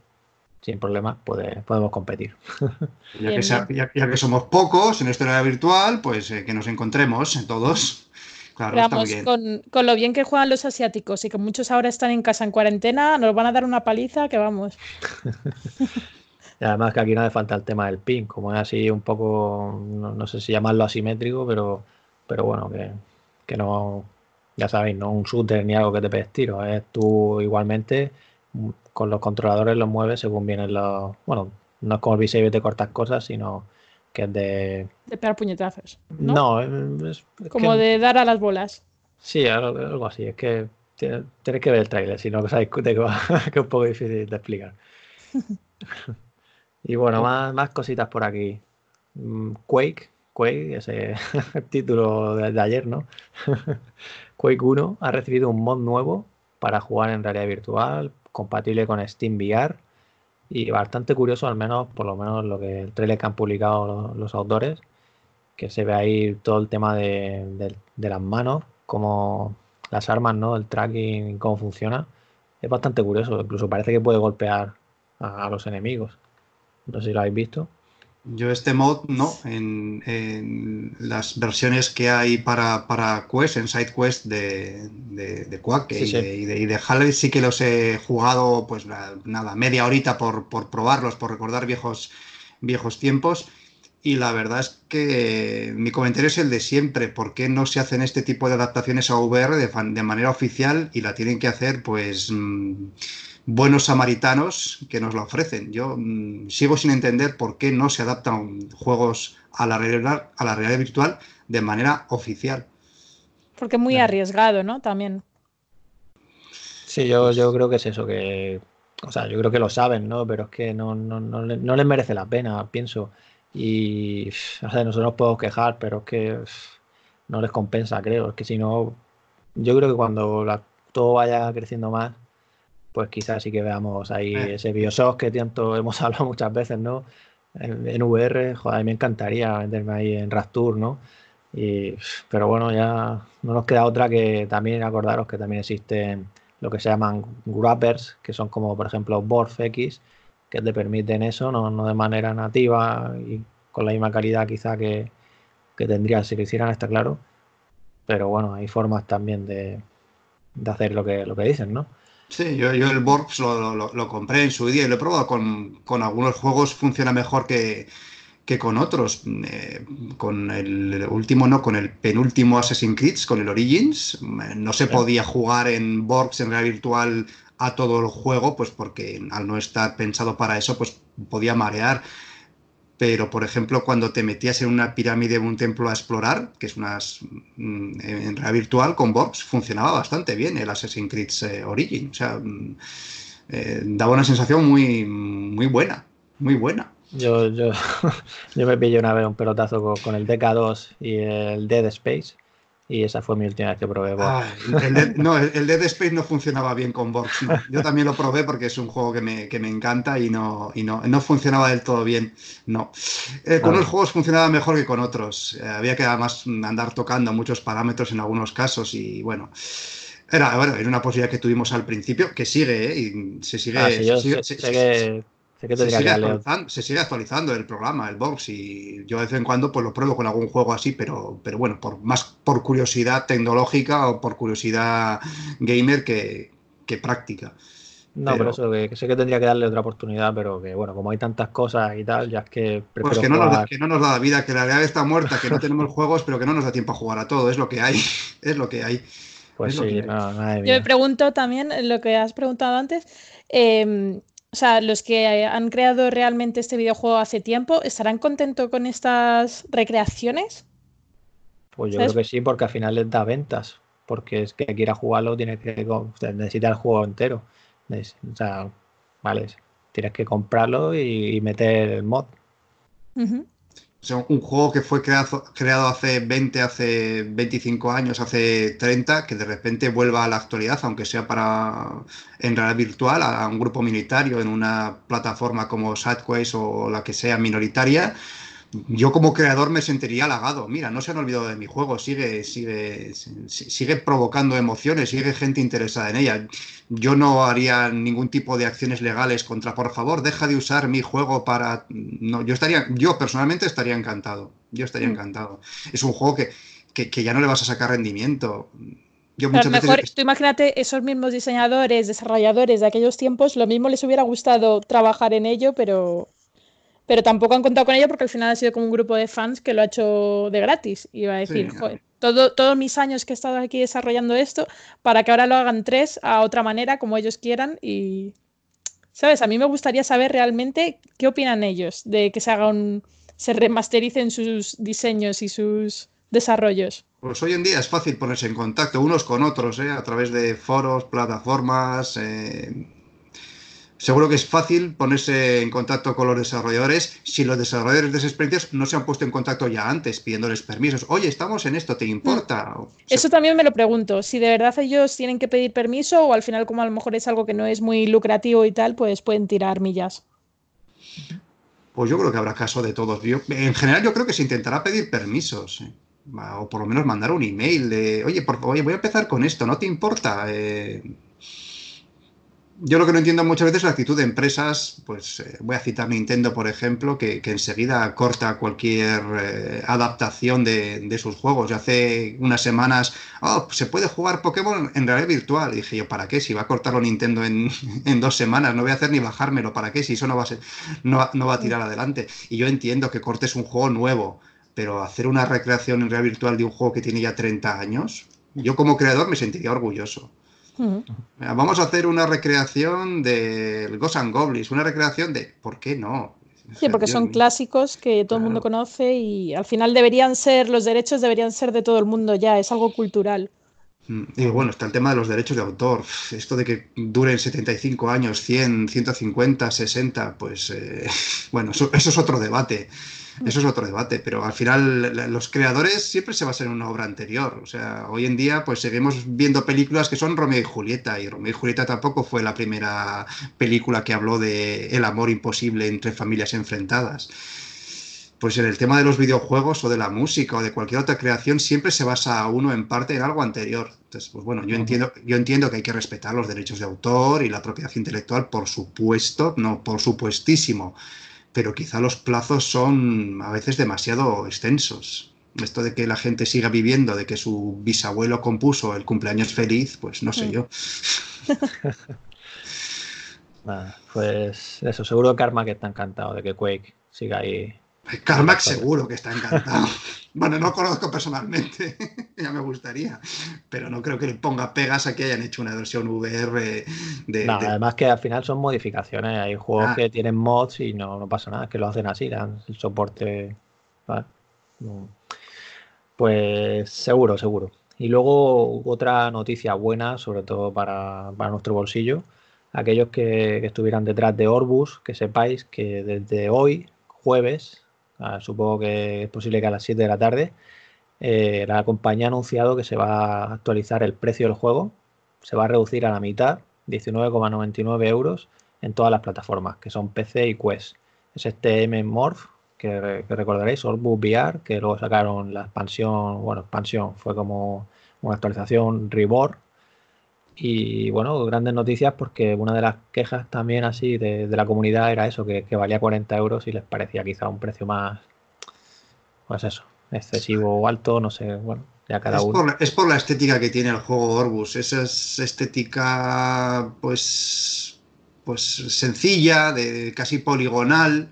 sin problemas podemos competir. Ya que, somos pocos en esta era virtual, pues eh, que nos encontremos todos. Claro, Con, con, lo bien que juegan los asiáticos y que muchos ahora están en casa en cuarentena, nos van a dar una paliza que vamos. Y además que aquí no hace falta el tema del ping, como es así un poco, no, sé si llamarlo asimétrico, pero, pero bueno, que, no, ya sabéis, no un shooter ni algo que te pegues tiro, es tú igualmente mm, con los controladores los mueves según vienen los, bueno, no es como el v te cortas cosas, sino que es de... De pegar puñetazos. No, es, como de dar a las bolas. Sí, algo, así, es que tienes, que ver el trailer, si no que sabéis que, que es un poco difícil de explicar. Y bueno, más, más cositas por aquí. Mm, Quake, Quake, ese título de, ayer, ¿no? Quake 1 ha recibido un mod nuevo para jugar en realidad virtual, compatible con Steam VR y bastante curioso, al menos por lo menos lo que el trailer que han publicado los, autores, que se ve ahí todo el tema de, las manos, como las armas, ¿no? El tracking, cómo funciona. Es bastante curioso, incluso parece que puede golpear a los enemigos. No sé si lo habéis visto. Yo este mod no, en, las versiones que hay para, para Quest, en SideQuest de, de, de Quack y, De, y, de, sí que los he jugado, pues nada, media horita por, por probarlos, por recordar viejos, viejos tiempos. Y la verdad es que mi comentario es el de siempre. ¿Por qué no se hacen este tipo de adaptaciones a VR de, manera oficial y la tienen que hacer, pues, mm, buenos samaritanos que nos la ofrecen? Yo mm, sigo sin entender por qué no se adaptan juegos a la realidad, a la realidad virtual de manera oficial. Porque es muy arriesgado, ¿no? También. Sí, yo, yo creo que es eso, que. O sea, yo creo que lo saben, ¿no? Pero es que no, no, no, no les merece la pena, pienso. Y o sea, nosotros nos podemos quejar, pero es que no les compensa, creo. Es que si no, yo creo que cuando todo vaya creciendo más, pues quizás sí que veamos ahí eh. ese Bioshock que tanto hemos hablado muchas veces, ¿no? En, VR, joder, a mí me encantaría meterme ahí en Rapture, ¿no? Y, pero bueno, ya no nos queda otra que también acordaros que también existen lo que se llaman grappers, que son como por ejemplo BorfX, que te permiten eso, no, de manera nativa y con la misma calidad quizá que, que tendría si lo hicieran, está claro. Pero bueno, hay formas también de, hacer lo que, lo que dicen, ¿no? Sí, yo, el Borgs lo, compré en su día y lo he probado con, con algunos juegos, funciona mejor que, que con otros. Eh, con el último, no, con el penúltimo Assassin's Creed, con el Origins, no se podía jugar en Borgs en realidad virtual a todo el juego, pues porque al no estar pensado para eso, pues podía marear. Pero, por ejemplo, cuando te metías en una pirámide o un templo a explorar, que es unas mm, en realidad virtual con Borgs, funcionaba bastante bien el Assassin's Creed eh, Origin. O sea, mm, eh, daba una sensación muy, muy buena, muy buena. Yo, yo, yo me pillé una vez un pelotazo con, con el DK2 y el Dead Space y esa fue mi última vez que probé ah, el no, el Dead Space no funcionaba bien con Borgs. Yo también lo probé porque es un juego que me, que me encanta y, no, y no, no, funcionaba del todo bien. No. Eh, con unos juegos funcionaba mejor que con otros. Eh, había que además andar tocando muchos parámetros en algunos casos y bueno. Era, bueno, era una posibilidad que tuvimos al principio, que sigue, ¿eh? y se sigue. Ah, se, sigue actualizando, el programa, el box, y yo de vez en cuando pues lo pruebo con algún juego así, pero, pero bueno, por, más por curiosidad tecnológica o por curiosidad gamer que, práctica. No, pero, eso, que, sé que tendría que darle otra oportunidad, pero que bueno, como hay tantas cosas y tal, ya es que. Pues que no, nos da, que no, nos da, la vida, que la realidad está muerta, que no tenemos juegos, pero que no nos da tiempo a jugar a todo, es lo que hay, es lo que hay. Pues sí, Yo me pregunto también lo que has preguntado antes. Eh, o sea, los que han creado realmente este videojuego hace tiempo, ¿estarán contentos con estas recreaciones? Pues yo creo que sí, porque al final les da ventas. Porque es que quiera jugarlo tiene que necesita el juego entero. O sea, vale, tienes que comprarlo y, meter el mod un juego que fue creado, creado hace 20, hace 25 años, hace 30, que de repente vuelva a la actualidad, aunque sea para en realidad virtual, a, un grupo minoritario en una plataforma como Sideways o la que sea minoritaria, yo como creador me sentiría halagado. Mira, no se han olvidado de mi juego, sigue, sigue, sigue provocando emociones, sigue gente interesada en ella. Yo no haría ningún tipo de acciones legales contra, por favor, deja de usar mi juego para. No, yo estaría, yo personalmente estaría encantado. Yo estaría mm. encantado. Es un juego que, que, ya no le vas a sacar rendimiento. Yo muchas mejor, tú imagínate esos mismos diseñadores, desarrolladores de aquellos tiempos, lo mismo les hubiera gustado trabajar en ello, pero pero tampoco han contado con ello porque al final ha sido como un grupo de fans que lo ha hecho de gratis. Y va a decir, joder, todo, todos mis años que he estado aquí desarrollando esto, para que ahora lo hagan tres a otra manera, como ellos quieran. Y, ¿sabes? A mí me gustaría saber realmente qué opinan ellos de que se haga un, se remastericen sus diseños y sus desarrollos. Pues hoy en día es fácil ponerse en contacto unos con otros, ¿eh? a través de foros, plataformas, eh, Seguro que es fácil ponerse en contacto con los desarrolladores si los desarrolladores de esas experiencias no se han puesto en contacto ya antes pidiéndoles permisos. Oye, estamos en esto, ¿te importa? Mm. Eso también me lo pregunto. Si de verdad ellos tienen que pedir permiso o al final como a lo mejor es algo que no es muy lucrativo y tal, pues pueden tirar millas. Pues yo creo que habrá caso de todos. en general yo creo que se intentará pedir permisos. ¿eh? O por lo menos mandar un email de, oye, por, oye, voy a empezar con esto, ¿no te importa? Eh, yo lo que no entiendo muchas veces es la actitud de empresas, pues eh, voy a citar Nintendo, por ejemplo, que, enseguida corta cualquier eh, adaptación de, sus juegos. Yo hace unas semanas, oh, se puede jugar Pokémon en realidad virtual. Y dije yo, ¿para qué? Si va a cortarlo Nintendo en, dos semanas, no voy a hacer ni bajármelo, ¿para qué? Si eso no va a, ser, no, no va a tirar adelante. Y yo entiendo que cortes un juego nuevo, pero hacer una recreación en realidad virtual de un juego que tiene ya 30 años, yo como creador me sentiría orgulloso. Vamos a hacer una recreación del Ghost and Goblins, una recreación de. ¿Por qué no? Sí, porque son clásicos que todo el mundo conoce y al final deberían ser, los derechos deberían ser de todo el mundo ya, es algo cultural. Mm, y bueno, está el tema de los derechos de autor. Esto de que duren 75 años, 100, 150, 60, pues eh, bueno, eso, es otro debate. Eso es otro debate, pero al final los creadores siempre se basan en una obra anterior. O sea, hoy en día pues seguimos viendo películas que son Romeo y Julieta y Romeo y Julieta tampoco fue la primera película que habló de el amor imposible entre familias enfrentadas. Pues en el tema de los videojuegos o de la música o de cualquier otra creación siempre se basa uno en parte en algo anterior. Entonces, pues bueno, yo entiendo, yo entiendo que hay que respetar los derechos de autor y la propiedad intelectual, por supuesto, no por supuestísimo pero quizá los plazos son a veces demasiado extensos. Esto de que la gente siga viviendo, de que su bisabuelo compuso el cumpleaños feliz, pues no sé mm. yo. pues eso, seguro que Carmack está encantado de que Quake siga ahí. Carmack seguro que está encantado. bueno, no conozco personalmente, ya me gustaría, pero no creo que le ponga pegas a que hayan hecho una versión VR de... Además que al final son modificaciones, hay juegos ah. que tienen mods y no, no, pasa nada, que lo hacen así, dan el soporte... Pues seguro, seguro. Y luego otra noticia buena, sobre todo para, nuestro bolsillo, aquellos que, que estuvieran detrás de Orbus, que sepáis que desde hoy, jueves, supongo que es posible que a las 7 de la tarde, eh, la compañía ha anunciado que se va a actualizar el precio del juego, se va a reducir a la mitad, 19,99 euros en todas las plataformas, que son PC y Quest. Es este M-Morph, que, recordaréis, Orbus VR, que luego sacaron la expansión, bueno, expansión, fue como una actualización Reborn, y bueno, grandes noticias porque una de las quejas también así de, la comunidad era eso, que, valía 40 euros y les parecía quizá un precio más, pues eso, excesivo o alto, no sé, bueno, ya cada es uno. Por, es por la estética que tiene el juego Orbus, esa es estética pues, pues sencilla, de casi poligonal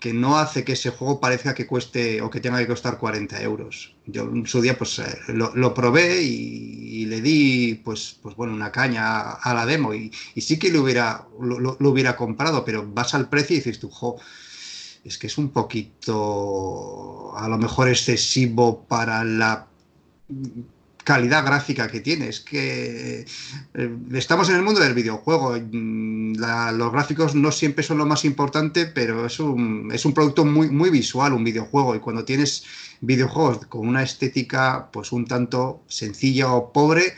que no hace que ese juego parezca que cueste o que tenga que costar 40 euros. Yo en su día pues eh, lo, probé y, le di pues, pues bueno una caña a la demo. Y, sí que lo hubiera, lo, hubiera comprado, pero vas al precio y dices tú, jo, es que es un poquito a lo mejor excesivo para la calidad gráfica que tiene. Es que eh, estamos en el mundo del videojuego. Mm, los gráficos no siempre son lo más importante, pero es un, es un producto muy, muy visual, un videojuego. Y cuando tienes videojuegos con una estética pues un tanto sencilla o pobre,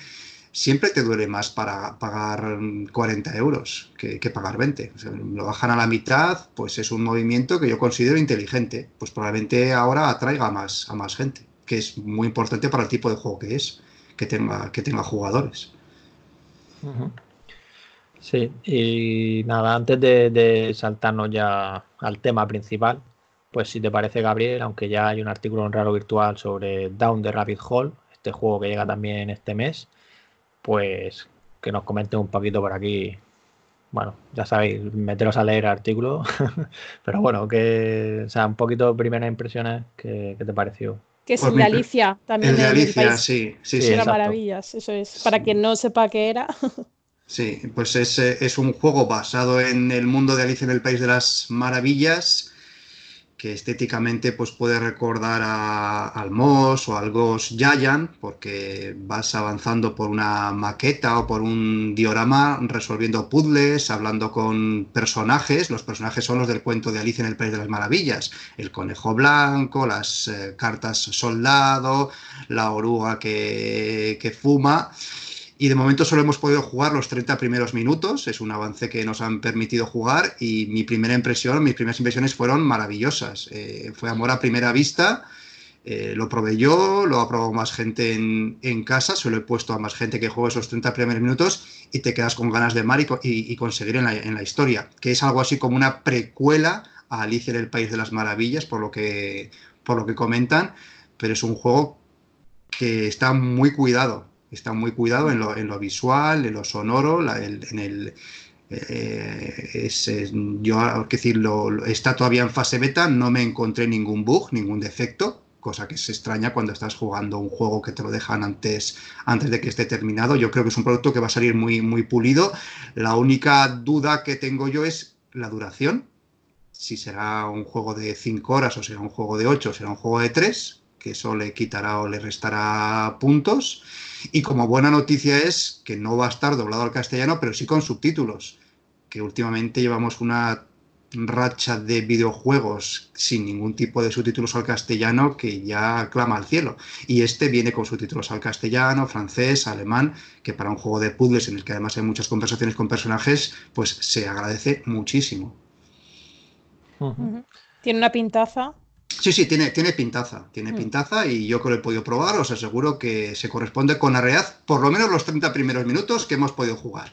siempre te duele más para pagar 40 euros que, pagar 20. lo bajan a la mitad, pues es un movimiento que yo considero inteligente. Pues probablemente ahora atraiga más, a más gente que es muy importante para el tipo de juego que es, que tenga, que tenga jugadores. Sí, y nada, antes de, saltarnos ya al tema principal, pues si te parece, Gabriel, aunque ya hay un artículo en Raro Virtual sobre Down the Rabbit Hole, este juego que llega también este mes, pues que nos comente un poquito por aquí. Bueno, ya sabéis, meteros a leer el artículo, pero bueno, que, o sea, un poquito primeras impresiones, ¿qué, qué te pareció? Que es pues el de Alicia también. El de Alicia, sí, sí, sí. Era maravillas, eso es. Para quien no sepa qué era. Sí, pues es, es, un juego basado en el mundo de Alicia en el País de las Maravillas que estéticamente pues, puede recordar a, al Moss o al Ghost Giant, porque vas avanzando por una maqueta o por un diorama, resolviendo puzzles, hablando con personajes. Los personajes son los del cuento de Alicia en el País de las Maravillas. El conejo blanco, las eh, cartas soldado, la oruga que, que fuma. Y de momento solo hemos podido jugar los 30 primeros minutos, es un avance que nos han permitido jugar y mi primera impresión, mis primeras impresiones fueron maravillosas. Eh, fue amor a primera vista Eh, lo probé yo, lo ha probado más gente en, casa, se lo he puesto a más gente que juega esos 30 primeros minutos y te quedas con ganas de mar y, conseguir en la, historia, que es algo así como una precuela a Alicia en el País de las Maravillas, por lo que, por lo que comentan, pero es un juego que está muy cuidado, está muy cuidado en lo, en lo visual, en lo sonoro, en el... Eh, es, yo, decirlo, está todavía en fase beta, no me encontré ningún bug, ningún defecto, cosa que se extraña cuando estás jugando un juego que te lo dejan antes, antes de que esté terminado. Yo creo que es un producto que va a salir muy, muy pulido. La única duda que tengo yo es la duración. Si será un juego de 5 horas o será un juego de 8 o será un juego de 3, que eso le quitará o le restará puntos. Y como buena noticia es que no va a estar doblado al castellano, pero sí con subtítulos, que últimamente llevamos una racha de videojuegos sin ningún tipo de subtítulos al castellano que ya clama al cielo. Y este viene con subtítulos al castellano, francés, alemán, que para un juego de puzzles en el que además hay muchas conversaciones con personajes, pues se agradece muchísimo. Tiene una pintaza. Sí, sí, tiene, tiene pintaza, tiene mm. pintaza y yo que lo he podido probar, os aseguro que se corresponde con la realidad, por lo menos los 30 primeros minutos que hemos podido jugar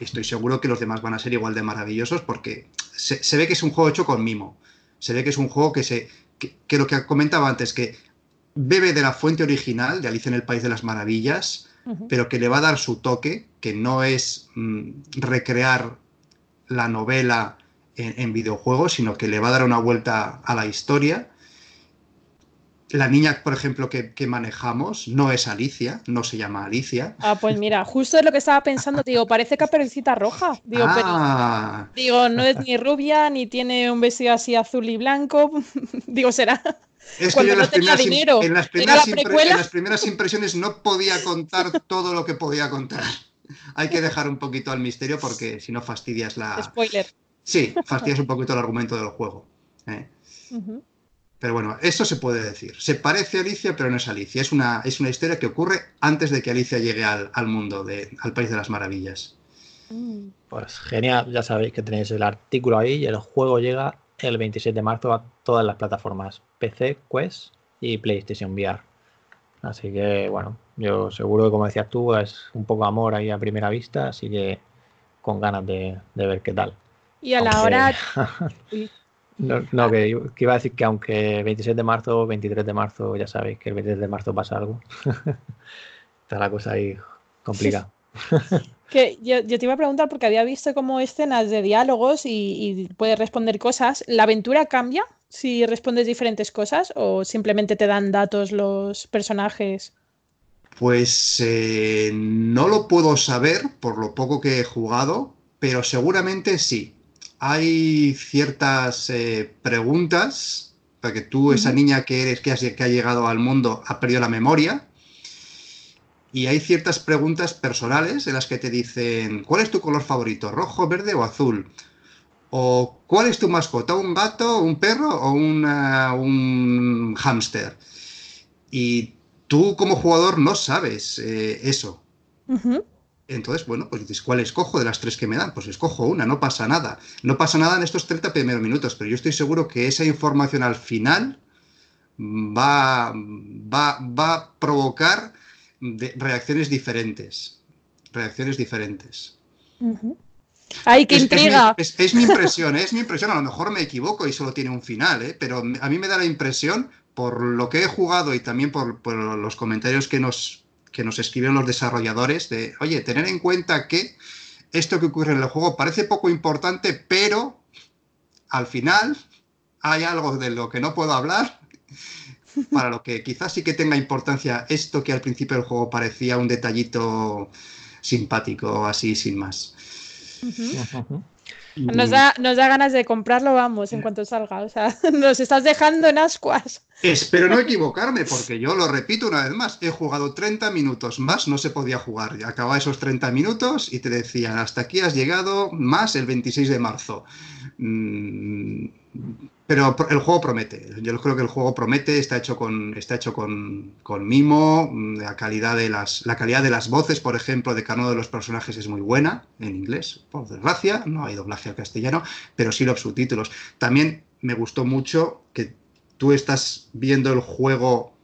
estoy seguro que los demás van a ser igual de maravillosos porque se, ve que es un juego hecho con mimo. Se ve que es un juego que se. que, lo que comentaba antes, que bebe de la fuente original de Alicia en el País de las Maravillas, pero que le va a dar su toque, que no es mm, recrear la novela en, en videojuegos, sino que le va a dar una vuelta a la historia la niña, por ejemplo, que, manejamos no es Alicia, no se llama Alicia. Ah, pues mira, justo es lo que estaba pensando, digo, parece caperucita roja. Digo, ah. digo, no es ni rubia, ni tiene un vestido así azul y blanco. digo, será. Es que yo en, las primeras, en, las primeras impresiones no podía contar todo lo que podía contar. Hay que dejar un poquito al misterio porque si no fastidias la. Spoiler. Sí, fastidias un poquito el argumento del juego. ¿eh? Pero bueno, eso se puede decir. Se parece a Alicia, pero no es Alicia. Es una, es una historia que ocurre antes de que Alicia llegue al, mundo, de, al País de las Maravillas. Pues genial, ya sabéis que tenéis el artículo ahí y el juego llega el 27 de marzo a todas las plataformas PC, Quest y PlayStation VR. Así que bueno, yo seguro que como decías tú, es un poco amor ahí a primera vista, así que con ganas de, ver qué tal. Y a la hora... No, no que, iba a decir que aunque 26 de marzo, 23 de marzo, ya sabéis que el 23 de marzo pasa algo. Está la cosa ahí complicada. que yo, te iba a preguntar porque había visto como escenas de diálogos y, puedes responder cosas. ¿La aventura cambia si respondes diferentes cosas o simplemente te dan datos los personajes? Pues eh, no lo puedo saber por lo poco que he jugado, pero seguramente sí hay ciertas eh, preguntas, porque tú, esa niña que eres, que, que ha llegado al mundo, ha perdido la memoria, y hay ciertas preguntas personales en las que te dicen, ¿cuál es tu color favorito? ¿Rojo, verde o azul? ¿O cuál es tu mascota? ¿Un gato, un perro o un hámster? Y tú como jugador no sabes eh, eso. Entonces, bueno, pues dices, ¿cuál escojo de las tres que me dan? Pues escojo una, no pasa nada. No pasa nada en estos 30 primeros minutos, pero yo estoy seguro que esa información al final va, va, va a provocar reacciones diferentes. Reacciones diferentes. ¡Ay, qué intriga! Es mi, impresión, ¿eh? es mi impresión. A lo mejor me equivoco y solo tiene un final, ¿eh? pero a mí me da la impresión, por lo que he jugado y también por los comentarios que nos que nos escriben los desarrolladores de, oye, tener en cuenta que esto que ocurre en el juego parece poco importante, pero al final hay algo de lo que no puedo hablar, para lo que quizás sí que tenga importancia esto que al principio del juego parecía un detallito simpático, así sin más. Nos da, nos da ganas de comprarlo, vamos, en cuanto salga. O sea, nos estás dejando en ascuas. Espero no equivocarme, porque yo lo repito una vez más, he jugado 30 minutos más, no se podía jugar. Acababa esos 30 minutos y te decían, hasta aquí has llegado más el 26 de marzo. Mm, pero el juego promete. Yo creo que el juego promete, está hecho con, está hecho con, mimo, la calidad, de las, la calidad de las voces, por ejemplo, de cada uno de los personajes es muy buena en inglés, por desgracia, no hay doblaje al castellano, pero sí los subtítulos. También me gustó mucho que tú estás viendo el juego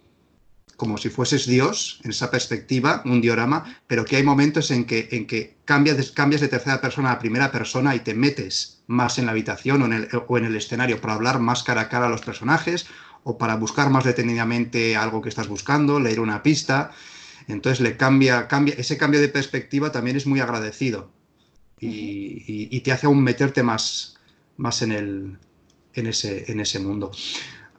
como si fueses Dios, en esa perspectiva, un diorama, pero que hay momentos en que, en que cambias, de, cambias de tercera persona a primera persona y te metes más en la habitación o en, el, o en el escenario para hablar más cara a cara a los personajes o para buscar más detenidamente algo que estás buscando, leer una pista. Entonces le cambia, cambia, ese cambio de perspectiva también es muy agradecido y, y, y te hace aún meterte más, más en, el, en, ese, en ese mundo.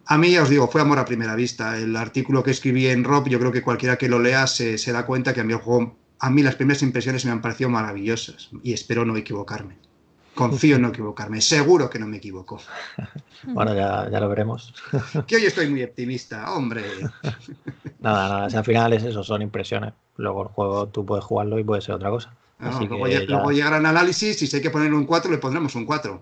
A mí, ya os digo, fue amor a primera vista. El artículo que escribí en Rob, yo creo que cualquiera que lo lea se, se, da cuenta que a mí el juego, a mí las primeras impresiones me han parecido maravillosas y espero no equivocarme. Confío en no equivocarme, seguro que no me equivoco. Bueno, ya, ya lo veremos. Que hoy estoy muy optimista, hombre. Nada, nada, si al final es eso, son impresiones. Luego el juego tú puedes jugarlo y puede ser otra cosa. No, luego, ya... luego, llegará el análisis y si hay que poner un 4, le pondremos un 4.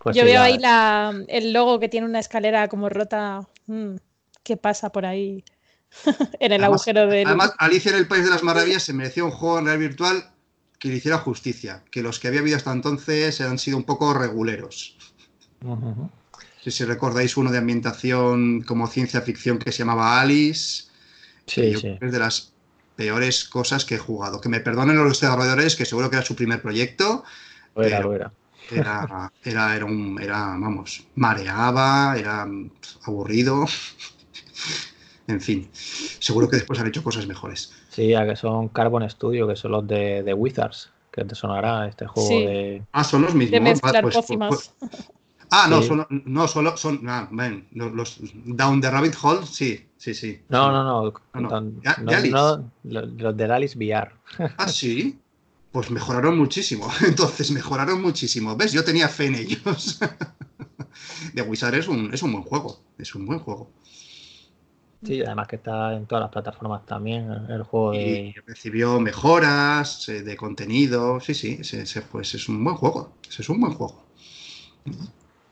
Pues Yo sí, veo ahí la, el logo que tiene una escalera como rota. Mm, ¿Qué pasa por ahí? en el además, agujero del. Además, Alicia en el País de las Maravillas se merecía un juego en realidad virtual que le hiciera justicia. Que los que había habido hasta entonces han sido un poco reguleros. Uh -huh. Si, si recordáis uno de ambientación como ciencia ficción que se llamaba Alice. Sí, sí. Es de las peores cosas que he jugado. Que me perdonen los desarrolladores, que seguro que era su primer proyecto. Era, era. Era, era, era, un, era, vamos, mareaba, era aburrido. en fin, seguro que después han hecho cosas mejores. Sí, a que son Carbon Studio, que son los de, de Wizards, que te sonará este juego sí. de... Ah, son los mismos. De mezclar pues, pócimas. pues, pues, ah, no, sí. son, no, solo son, ah, ven, los, los, Down the Rabbit Hole, sí, sí, sí. No, no, no, no, no. no, ¿Ya, no, ya no los del Alice VR. Ah, sí. Pues mejoraron muchísimo. Entonces, mejoraron muchísimo. ¿Ves? Yo tenía fe en ellos. The Wizard es un, es un buen juego. Es un buen juego. Sí, además que está en todas las plataformas también el juego de... Y recibió mejoras eh, de contenido. Sí, sí, ese, ese, pues es un buen juego. Ese es un buen juego.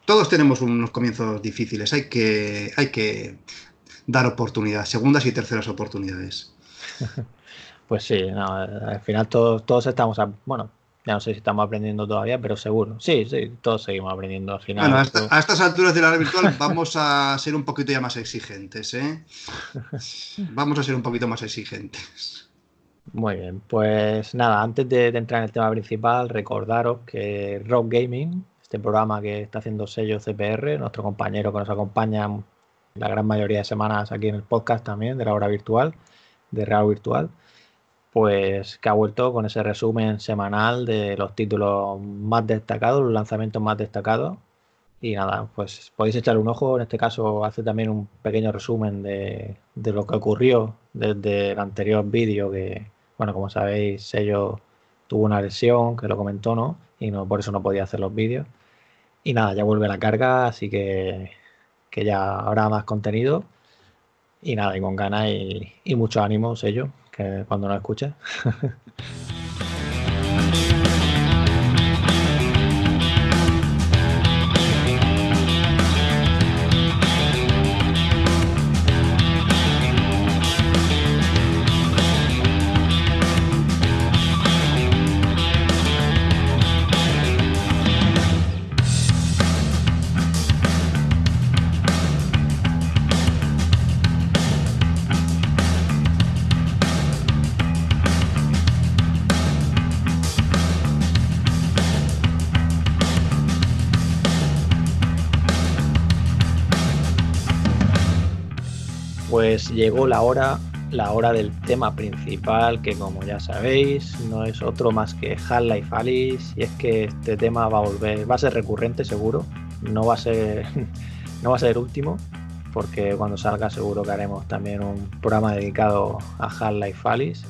Todos tenemos unos comienzos difíciles. Hay que, hay que dar oportunidades, segundas y terceras oportunidades. Pues sí, no, al final todos, todos estamos, a, bueno, ya no sé si estamos aprendiendo todavía, pero seguro. Sí, sí, todos seguimos aprendiendo al final. Bueno, a, esta, a estas alturas de la virtual vamos a ser un poquito ya más exigentes, ¿eh? Vamos a ser un poquito más exigentes. Muy bien, pues nada, antes de, de entrar en el tema principal, recordaros que Rock Gaming, este programa que está haciendo sello CPR, nuestro compañero que nos acompaña la gran mayoría de semanas aquí en el podcast también, de la hora virtual, de Real Virtual, pues que ha vuelto con ese resumen semanal de los títulos más destacados, los lanzamientos más destacados. Y nada, pues podéis echar un ojo. En este caso hace también un pequeño resumen de, de lo que ocurrió desde el anterior vídeo que, bueno, como sabéis, Sello tuvo una lesión, que lo comentó, ¿no? Y no, por eso no podía hacer los vídeos. Y nada, ya vuelve la carga, así que, que ya habrá más contenido. Y nada, y con ganas y, y mucho ánimo, Sello, que cuando no escuche. llegó la hora, la hora del tema principal, que como ya sabéis, no es otro más que Half-Life Alice, y es que este tema va a volver, va a ser recurrente seguro, no va a ser, no va a ser último, porque cuando salga seguro que haremos también un programa dedicado a Half-Life Alice.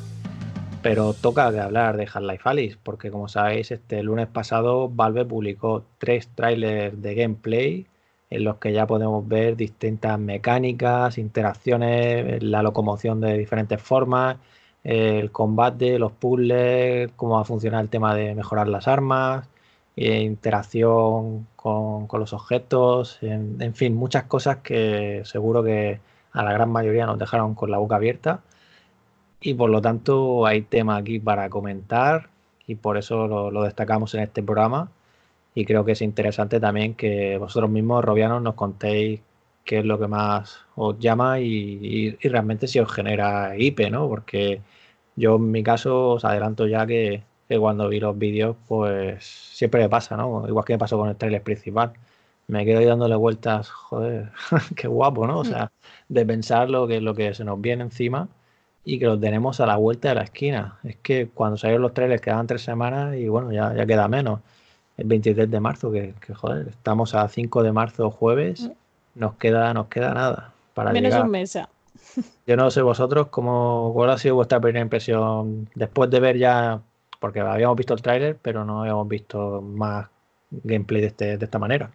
Pero toca hablar de Half-Life Alice, porque como sabéis, este lunes pasado Valve publicó tres trailers de gameplay en los que ya podemos ver distintas mecánicas, interacciones, la locomoción de diferentes formas, el combate, los puzzles, cómo va a funcionar el tema de mejorar las armas, eh, interacción con, con, los objetos, en, en, fin, muchas cosas que seguro que a la gran mayoría nos dejaron con la boca abierta. Y por lo tanto hay tema aquí para comentar y por eso lo, lo destacamos en este programa y creo que es interesante también que vosotros mismos, Robianos, nos contéis qué es lo que más os llama y, realmente si os genera IP, ¿no? Porque yo en mi caso os adelanto ya que, cuando vi los vídeos, pues siempre me pasa, ¿no? Igual que me pasó con el trailer principal. Me quedo ahí dándole vueltas, joder, qué guapo, ¿no? O sea, de pensar lo que, lo que se nos viene encima y que lo tenemos a la vuelta de la esquina. Es que cuando salieron los trailers quedaban tres semanas y bueno, ya, ya queda menos. El 23 de marzo, que, joder, estamos a 5 de marzo jueves, mm. nos queda, nos queda nada para Menos un mes Yo no sé vosotros cómo, cuál ha sido vuestra primera impresión después de ver ya, porque habíamos visto el tráiler, pero no habíamos visto más gameplay de, este, de esta manera.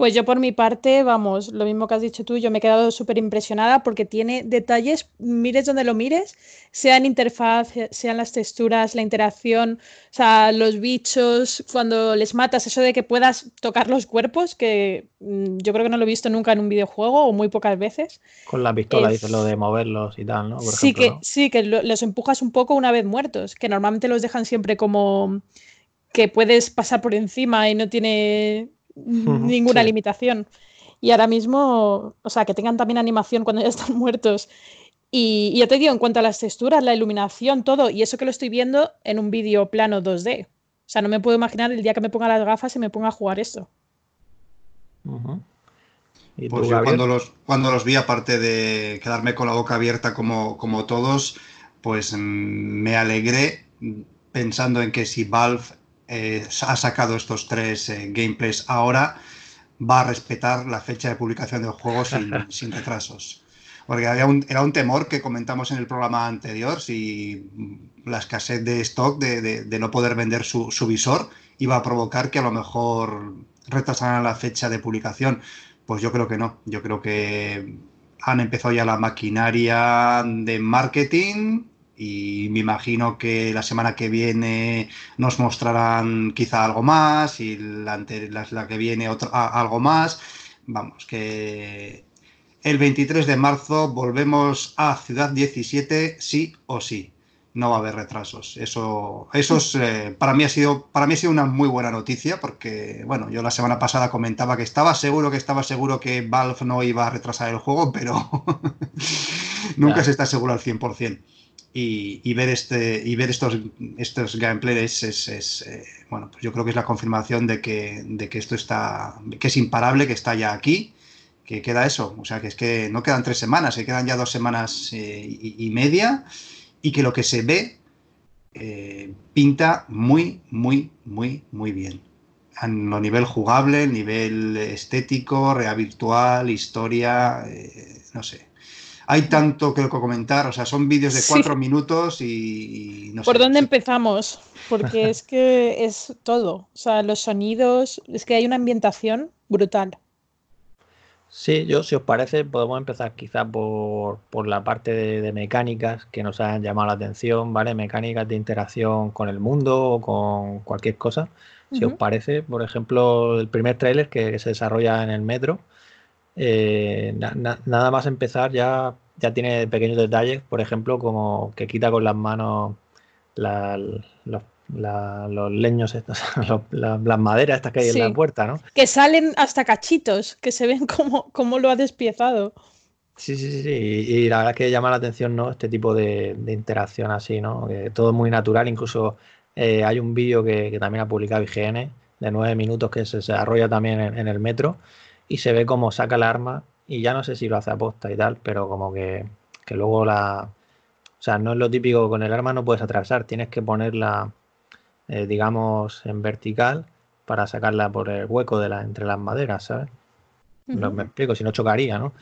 Pues yo por mi parte, vamos, lo mismo que has dicho tú, yo me he quedado súper impresionada porque tiene detalles, mires donde lo mires, sean interfaz, sean las texturas, la interacción, o sea, los bichos, cuando les matas, eso de que puedas tocar los cuerpos, que mm, yo creo que no lo he visto nunca en un videojuego o muy pocas veces. Con la pistola, dices lo de moverlos y tal, ¿no? sí, que, sí, que los empujas un poco una vez muertos, que normalmente los dejan siempre como que puedes pasar por encima y no tiene ninguna limitación. Y ahora mismo, o sea, que tengan también animación cuando ya están muertos. Y, ya te digo, en cuanto a las texturas, la iluminación, todo, y eso que lo estoy viendo en un vídeo plano 2D. O sea, no me puedo imaginar el día que me ponga las gafas y me ponga a jugar esto. Pues yo cuando los, cuando los vi, aparte de quedarme con la boca abierta como, como todos, pues mm, me alegré pensando en que si Valve eh, ha sacado estos tres eh, gameplays ahora, va a respetar la fecha de publicación del juego sin, retrasos. Porque había un, era un temor que comentamos en el programa anterior, si la escasez de stock, de, no poder vender su, visor, iba a provocar que a lo mejor retrasaran la fecha de publicación. Pues yo creo que no. Yo creo que han empezado ya la maquinaria de marketing y me imagino que la semana que viene nos mostrarán quizá algo más y la, la, que viene otro, algo más. Vamos, que el 23 de marzo volvemos a Ciudad 17 sí o sí. No va a haber retrasos. Eso, eso es, eh, para, mí ha sido, para mí ha sido una muy buena noticia porque, bueno, yo la semana pasada comentaba que estaba seguro que estaba seguro que Valve no iba a retrasar el juego, pero nunca se está seguro al 100% y, ver este y ver estos estos gameplays es, eh, bueno pues yo creo que es la confirmación de que, de que esto está que es imparable que está ya aquí que queda eso. O sea que es que no quedan tres semanas que quedan ya dos semanas eh, y, media y que lo que se ve eh, pinta muy muy muy muy bien. A nivel jugable nivel estético real virtual historia no sé hay tanto que comentar, o sea, son vídeos de cuatro minutos y, no ¿Por dónde empezamos? Porque es que es todo, o sea, los sonidos, es que hay una ambientación brutal. Sí, yo, si os parece, podemos empezar quizá por, la parte de, mecánicas que nos han llamado la atención, ¿vale? Mecánicas de interacción con el mundo o con cualquier cosa. Si os parece, por ejemplo, el primer tráiler que se desarrolla en el metro, eh, nada más empezar ya, ya tiene pequeños detalles, por ejemplo, como que quita con las manos los, leños estos, las maderas estas que hay en la puerta, ¿no? Que salen hasta cachitos, que se ven como, lo ha despiezado. Sí, sí, sí, y, la verdad es que llama la atención, ¿no? Este tipo de, interacción así, ¿no? Que todo muy natural, incluso eh, hay un vídeo que, también ha publicado IGN de nueve minutos que se desarrolla también en el metro y se ve como saca el arma y ya no sé si lo hace aposta y tal, pero como que, luego la... O sea, no es lo típico, con el arma no puedes atravesar, tienes que ponerla, eh, digamos, en vertical para sacarla por el hueco de la, entre las maderas, ¿sabes? no, me explico, si no chocaría, ¿no?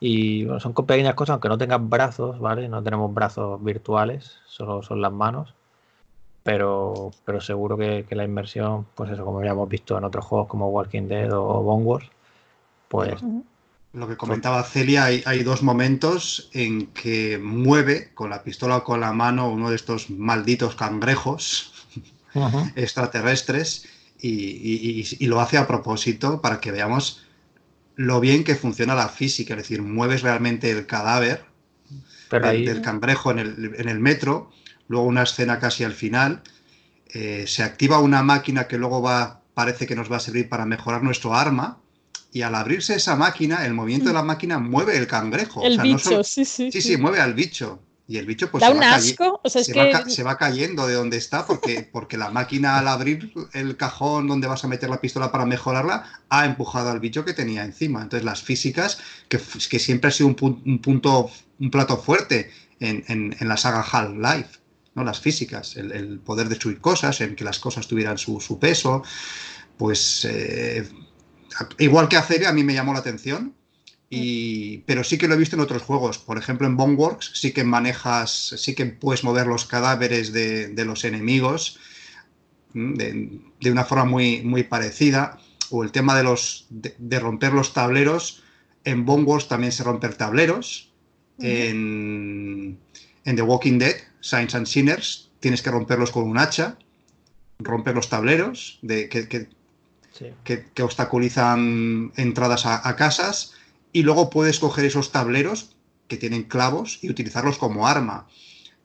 Y son son pequeñas cosas, aunque no tengas brazos, ¿vale? No tenemos brazos virtuales, solo son las manos. Pero, pero seguro que, la inversión, pues eso, como ya hemos visto en otros juegos como Walking Dead o Bone Wars, pues, Lo que comentaba Celia, hay, dos momentos en que mueve con la pistola o con la mano uno de estos malditos cangrejos extraterrestres y, lo hace a propósito para que veamos lo bien que funciona la física, es decir, mueves realmente el cadáver del, cangrejo en el, metro, luego una escena casi al final, eh, se activa una máquina que luego va, parece que nos va a servir para mejorar nuestro arma, y al abrirse esa máquina, el movimiento de la máquina mueve el cangrejo. El bicho, sí, sí, sí, sí. mueve al bicho. Y el bicho pues da se, un va asco. O sea, es se, que... va se, va cayendo de donde está porque, porque la máquina al abrir el cajón donde vas a meter la pistola para mejorarla ha empujado al bicho que tenía encima. Entonces las físicas, que, que siempre ha sido un, un punto, un plato fuerte en, en, en la saga Half-Life, ¿no? las físicas, el, el, poder destruir cosas, en que las cosas tuvieran su, su peso, pues eh, igual que Aceria a mí me llamó la atención. Y, pero sí que lo he visto en otros juegos. Por ejemplo, en Boneworks sí que manejas, sí que puedes mover los cadáveres de, de los enemigos de, de, una forma muy, muy parecida. O el tema de, los, de, de romper los tableros. En Boneworks también se rompen tableros. Uh -huh. en, en, The Walking Dead, Saints and Sinners, tienes que romperlos con un hacha. Romper los tableros de, que, que, sí. que, que obstaculizan entradas a, a casas y luego puedes coger esos tableros que tienen clavos y utilizarlos como arma.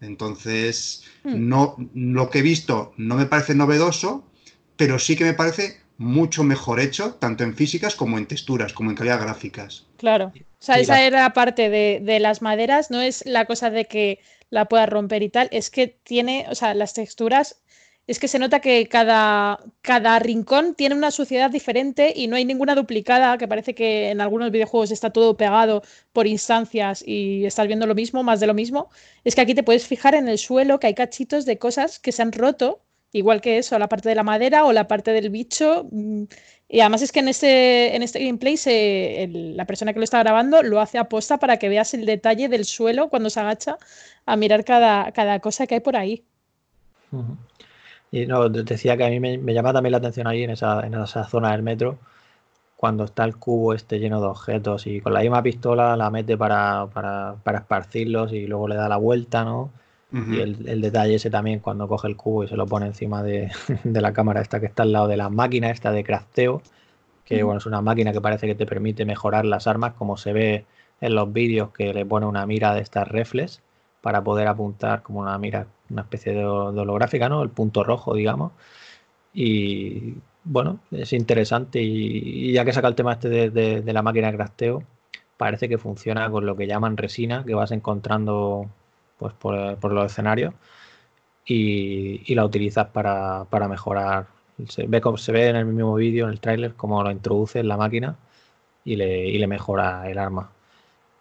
Entonces, mm. no, lo que he visto no me parece novedoso, pero sí que me parece mucho mejor hecho, tanto en físicas como en texturas, como en calidad gráficas. Claro. O sea, sí, esa la... era parte de, de, las maderas, no es la cosa de que la puedas romper y tal, es que tiene, o sea, las texturas es que se nota que cada, rincón tiene una suciedad diferente y no hay ninguna duplicada, que parece que en algunos videojuegos está todo pegado por instancias y estás viendo lo mismo, más de lo mismo. Es que aquí te puedes fijar en el suelo que hay cachitos de cosas que se han roto, igual que eso, la parte de la madera o la parte del bicho. Y además es que en este, este gameplay la persona que lo está grabando lo hace aposta para que veas el detalle del suelo cuando se agacha a mirar cada, cosa que hay por ahí. Y no, decía que a mí me, me, llama también la atención ahí en esa, en esa zona del metro, cuando está el cubo este lleno de objetos y con la misma pistola la mete para, para, para esparcirlos y luego le da la vuelta, ¿no? Uh -huh. Y el, el, detalle ese también cuando coge el cubo y se lo pone encima de, de, la cámara esta que está al lado de la máquina esta de crafteo, que uh -huh. bueno, es una máquina que parece que te permite mejorar las armas, como se ve en los vídeos que le pone una mira de estas reflex para poder apuntar como una mira, una especie de, holográfica, ¿no? El punto rojo, digamos. Y bueno, es interesante. Y, ya que saca el tema este de, de, de, la máquina de crafteo, parece que funciona con lo que llaman resina, que vas encontrando pues por, por los escenarios y, y, la utilizas para, para mejorar. Se ve, se ve en el mismo vídeo, en el tráiler, cómo lo introduce en la máquina y le, y le mejora el arma.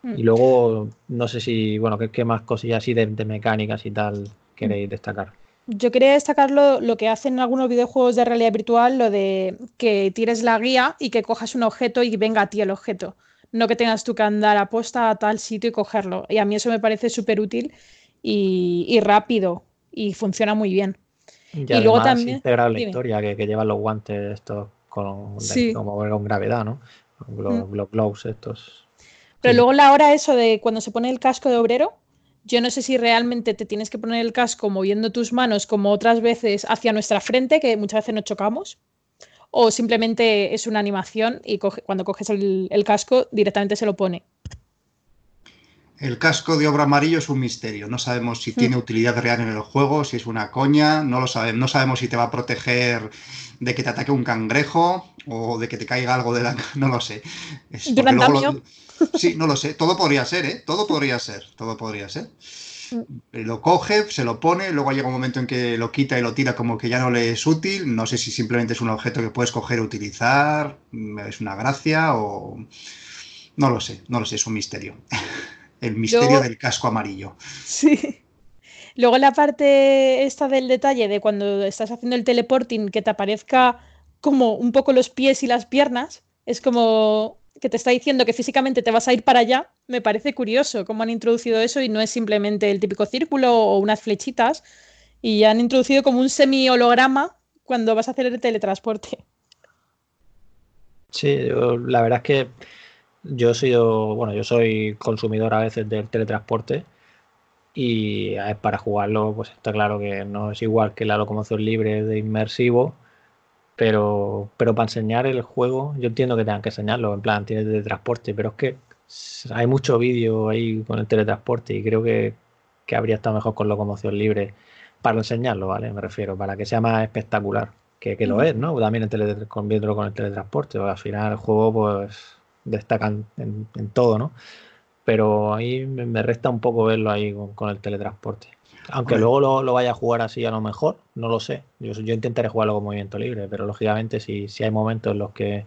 Mm. Y luego, no sé si, bueno, ¿qué, qué más cosillas así de, de, mecánicas y tal queréis destacar? Yo quería destacar lo, lo, que hacen algunos videojuegos de realidad virtual, lo de que tires la guía y que cojas un objeto y venga a ti el objeto. No que tengas tú que andar a posta a tal sitio y cogerlo. Y a mí eso me parece súper útil y, y, rápido y funciona muy bien. Y, y luego también. Integra la historia que, que, llevan los guantes estos con, sí. como con gravedad, ¿no? Los, mm. los gloves estos. Pero sí. luego la hora eso de cuando se pone el casco de obrero, yo no sé si realmente te tienes que poner el casco moviendo tus manos como otras veces hacia nuestra frente, que muchas veces nos chocamos, o simplemente es una animación y coge, cuando coges el, el, casco directamente se lo pone. El casco de obra amarillo es un misterio. No sabemos si mm. tiene utilidad real en el juego, si es una coña, no lo sabemos. No sabemos si te va a proteger de que te ataque un cangrejo o de que te caiga algo de la... No lo sé. Es. Sí, no lo sé. Todo podría ser, ¿eh? Todo podría ser. Todo podría ser. Mm. Lo coge, se lo pone, luego llega un momento en que lo quita y lo tira como que ya no le es útil. No sé si simplemente es un objeto que puedes coger utilizar, es una gracia o... No lo sé, no lo sé, es un misterio. El misterio Luego, del casco amarillo. Sí. Luego la parte esta del detalle de cuando estás haciendo el teleporting que te aparezca como un poco los pies y las piernas, es como que te está diciendo que físicamente te vas a ir para allá, me parece curioso cómo han introducido eso y no es simplemente el típico círculo o unas flechitas y han introducido como un semi holograma cuando vas a hacer el teletransporte. Sí, la verdad es que yo he sido, bueno, yo soy consumidor a veces del teletransporte y para jugarlo, pues está claro que no es igual que la locomoción libre de inmersivo, pero, pero para enseñar el juego, yo entiendo que tengan que enseñarlo, en plan, tiene teletransporte, pero es que hay mucho vídeo ahí con el teletransporte y creo que, que habría estado mejor con locomoción libre para enseñarlo, ¿vale? Me refiero, para que sea más espectacular. que, lo es, ¿no? También en con, viéndolo con el teletransporte, al final el juego pues destacan en, todo, ¿no? Pero ahí me, resta un poco verlo ahí con, el teletransporte. Aunque luego lo, vaya a jugar así a lo mejor, no lo sé. Yo, yo intentaré jugarlo con movimiento libre, pero lógicamente si, si hay momentos en los que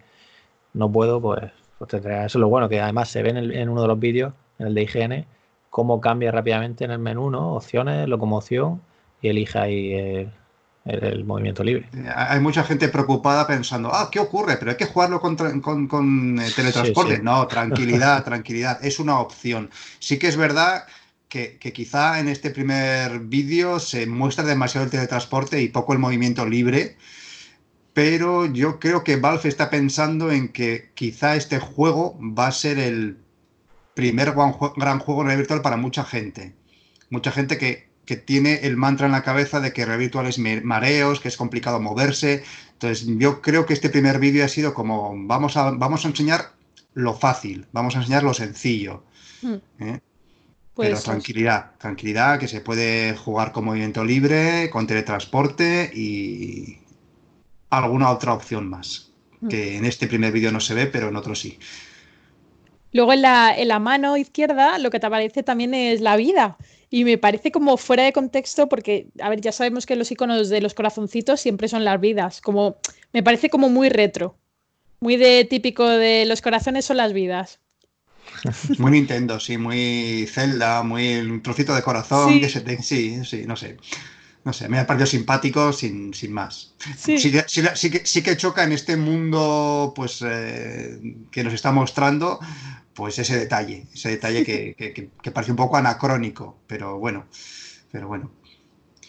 no puedo, pues, pues tendré. Eso es lo bueno, que además se ve en, en uno de los vídeos, en el de IGN, cómo cambia rápidamente en el menú, ¿no? Opciones, locomoción, y elige ahí el, movimiento libre. Eh, hay mucha gente preocupada pensando, ah, ¿qué ocurre? Pero hay que jugarlo con, con, eh, teletransporte. No, tranquilidad, tranquilidad, es una opción. Sí que es verdad que, quizá en este primer vídeo se muestra demasiado el teletransporte y poco el movimiento libre, pero yo creo que Valve está pensando en que quizá este juego va a ser el primer gran juego en virtual para mucha gente. Mucha gente que, tiene el mantra en la cabeza de que Real Virtual es mareos, que es complicado moverse. Entonces, yo creo que este primer vídeo ha sido como, vamos a, vamos a enseñar lo fácil, vamos a enseñar lo sencillo. Hmm. ¿eh? Pero tranquilidad, tranquilidad, que se puede jugar con movimiento libre, con teletransporte y alguna otra opción más, mm. que en este primer vídeo no se ve, pero en otro sí. Luego en la, en la, mano izquierda lo que te aparece también es la vida. Y me parece como fuera de contexto porque, a ver, ya sabemos que los iconos de los corazoncitos siempre son las vidas. Como, me parece como muy retro. Muy de típico de los corazones son las vidas. Muy Nintendo, sí, muy Zelda, muy un trocito de corazón, sí. que se sí, sí, no sé. No sé, me ha parecido simpático sin, más. Sí. Sí, que, sí, que, choca en este mundo pues eh, que nos está mostrando pues ese detalle, ese detalle que, parece un poco anacrónico, pero bueno, pero bueno.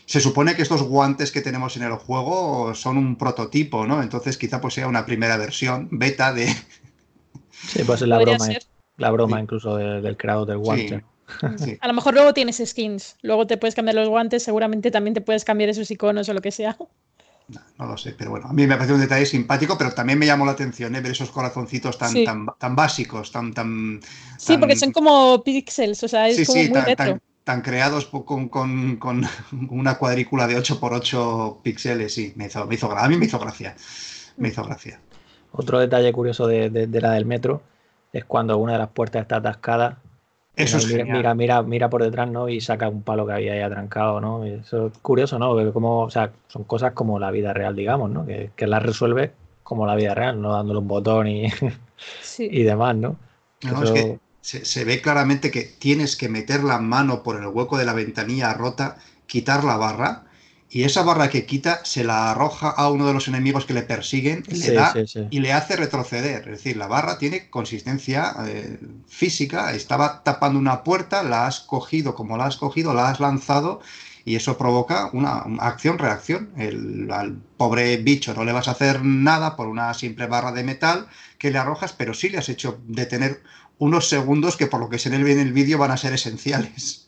Se supone que estos guantes que tenemos en el juego son un prototipo, ¿no? Entonces quizá pues sea una primera versión, beta de... Sí, pues la broma la broma incluso del creador del guante. A lo mejor luego tienes skins, luego te puedes cambiar los guantes, seguramente también te puedes cambiar esos iconos o lo que sea. No, lo sé, pero bueno, a mí me parece un detalle simpático, pero también me llamó la atención ¿eh? ver esos corazoncitos tan, tan, básicos, tan, tan, Sí, porque son como píxeles, o sea, es como muy tan, retro. Tan, creados con, con, con, una cuadrícula de 8x8 píxeles, sí, me hizo, me hizo, a mí me hizo gracia, me hizo gracia. Otro detalle curioso de, de la del metro es cuando una de las puertas está atascada. Eso es mira, mira, mira, mira, por detrás, ¿no? Y saca un palo que había ahí atrancado, ¿no? eso es curioso, ¿no? Porque como, o sea, son cosas como la vida real, digamos, ¿no? Que, que las resuelve como la vida real, no dándole un botón y, y demás, ¿no? es que se, se, ve claramente que tienes que meter la mano por el hueco de la ventanilla rota, quitar la barra y esa barra que quita se la arroja a uno de los enemigos que le persiguen le da y le hace retroceder. Es decir, la barra tiene consistencia eh, física, estaba tapando una puerta, la has cogido como la has cogido, la has lanzado y eso provoca una, acción-reacción. Al pobre bicho no le vas a hacer nada por una simple barra de metal que le arrojas, pero sí le has hecho detener unos segundos que por lo que se ve en el vídeo van a ser esenciales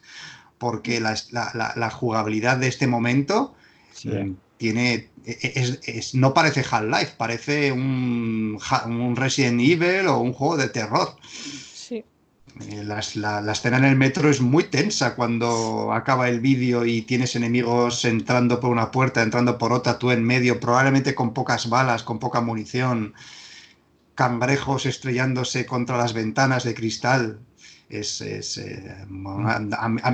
porque la, jugabilidad de este momento mm, tiene es, no parece Half-Life, parece un, un, Resident Evil o un juego de terror. Sí. Eh, la, escena en el metro es muy tensa cuando acaba el vídeo y tienes enemigos entrando por una puerta, entrando por otra, tú en medio, probablemente con pocas balas, con poca munición, cangrejos estrellándose contra las ventanas de cristal es, eh,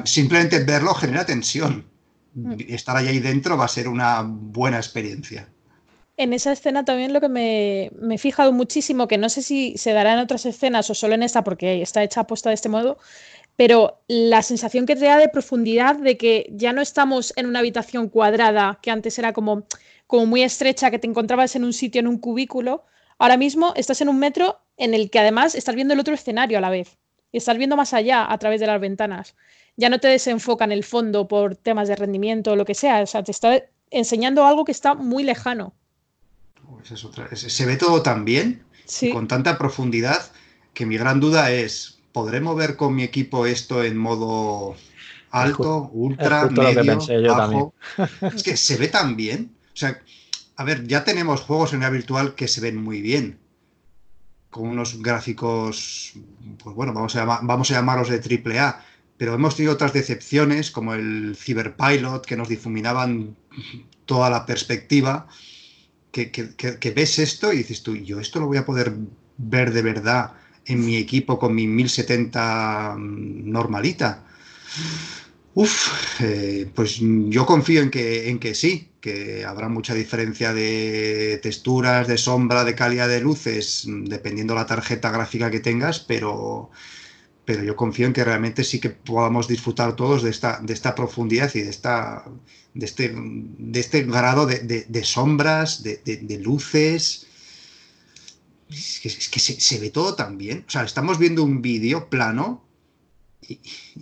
simplemente verlo genera tensión. Mm. Estar ahí dentro va a ser una buena experiencia. En esa escena también lo que me, me, he fijado muchísimo, que no sé si se dará en otras escenas o solo en esta, porque está hecha apuesta de este modo, pero la sensación que te da de profundidad de que ya no estamos en una habitación cuadrada, que antes era como, como muy estrecha, que te encontrabas en un sitio, en un cubículo, ahora mismo estás en un metro en el que además estás viendo el otro escenario a la vez y estás viendo más allá a través de las ventanas. Ya no te desenfoca en el fondo por temas de rendimiento o lo que sea, o sea, te está enseñando algo que está muy lejano. Se ve todo tan bien, con tanta profundidad, que mi gran duda es, ¿podré mover con mi equipo esto en modo alto, ultra, medio, bajo? es que se ve tan bien. O sea, a ver, ya tenemos juegos en la virtual que se ven muy bien con unos gráficos, pues bueno, vamos a, vamos a llamarlos de triple A, pero hemos tenido otras decepciones como el Cyberpilot que nos difuminaban toda la perspectiva que, ves esto y dices tú, yo esto lo voy a poder ver de verdad en mi equipo con mi 1070 normalita. Uf, eh, pues yo confío en que, en que sí, que habrá mucha diferencia de texturas, de sombra, de calidad de luces, dependiendo la tarjeta gráfica que tengas, pero, pero yo confío en que realmente sí que podamos disfrutar todos de esta, de esta profundidad y de, esta, de, este, de este grado de, sombras, de, luces. Es que, se, ve todo tan bien. O sea, estamos viendo un vídeo plano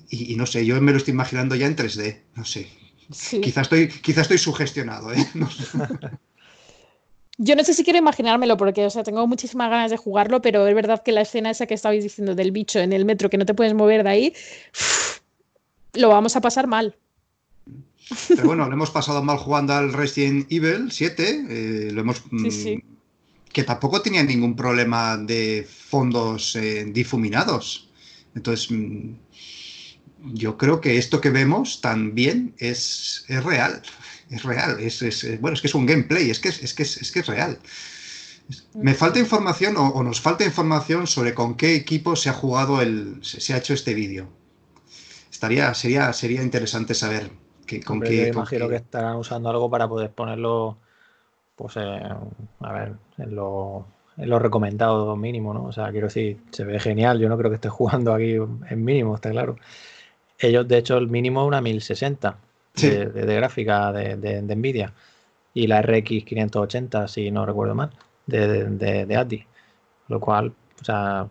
y, no sé, yo me lo estoy imaginando ya en 3D. No sé. Quizás estoy, quizá estoy sugestionado, ¿eh? Yo no sé si quiero imaginármelo porque, o sea, tengo muchísimas ganas de jugarlo, pero es verdad que la escena esa que estabais diciendo del bicho en el metro que no te puedes mover de ahí, lo vamos a pasar mal. Pero bueno, lo hemos pasado mal jugando al Resident Evil 7, eh, lo hemos... Sí, mm, Que tampoco tenía ningún problema de fondos eh, difuminados. Entonces, mm, yo creo que esto que vemos también es, es real es real, es, es, bueno, es que es un gameplay, es que es, que es, que es real. Me falta información o, nos falta información sobre con qué equipo se ha jugado el, se, ha hecho este vídeo. Estaría, sería, sería interesante saber que, con qué. Yo imagino que estarán usando algo para poder ponerlo, pues, a ver, en lo, en lo recomendado mínimo, ¿no? O sea, quiero decir, se ve genial. Yo no creo que esté jugando aquí en mínimo, está claro. Ellos, de hecho, el mínimo es una 1060 de, gráfica de, de, Nvidia y la RX 580, si no recuerdo mal, de, de, ATI. Lo cual, o sea,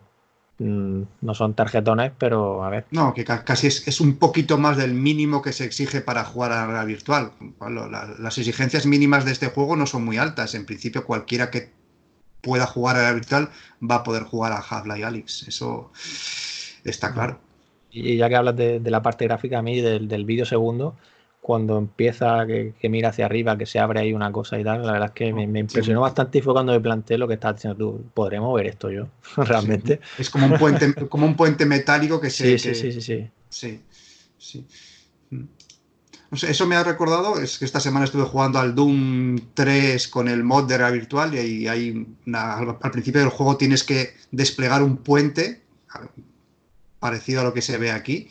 mm, no son tarjetones, pero a ver. No, que casi es, un poquito más del mínimo que se exige para jugar a la virtual. las exigencias mínimas de este juego no son muy altas. En principio, cualquiera que pueda jugar a la virtual va a poder jugar a Half-Life Alyx. Eso está claro. Y ya que hablas de, la parte gráfica, a mí del, del vídeo segundo, cuando empieza, que, mira hacia arriba, que se abre ahí una cosa y tal, la verdad es que me, impresionó bastante y fue cuando me planteé lo que estás diciendo tú, ¿podremos ver esto yo? Realmente. Es como un puente, como un puente metálico que se... Sí, sí, sí, sí, sí. Sí, mm. eso me ha recordado, es que esta semana estuve jugando al Doom 3 con el mod de realidad virtual y hay al principio del juego tienes que desplegar un puente parecido a lo que se ve aquí.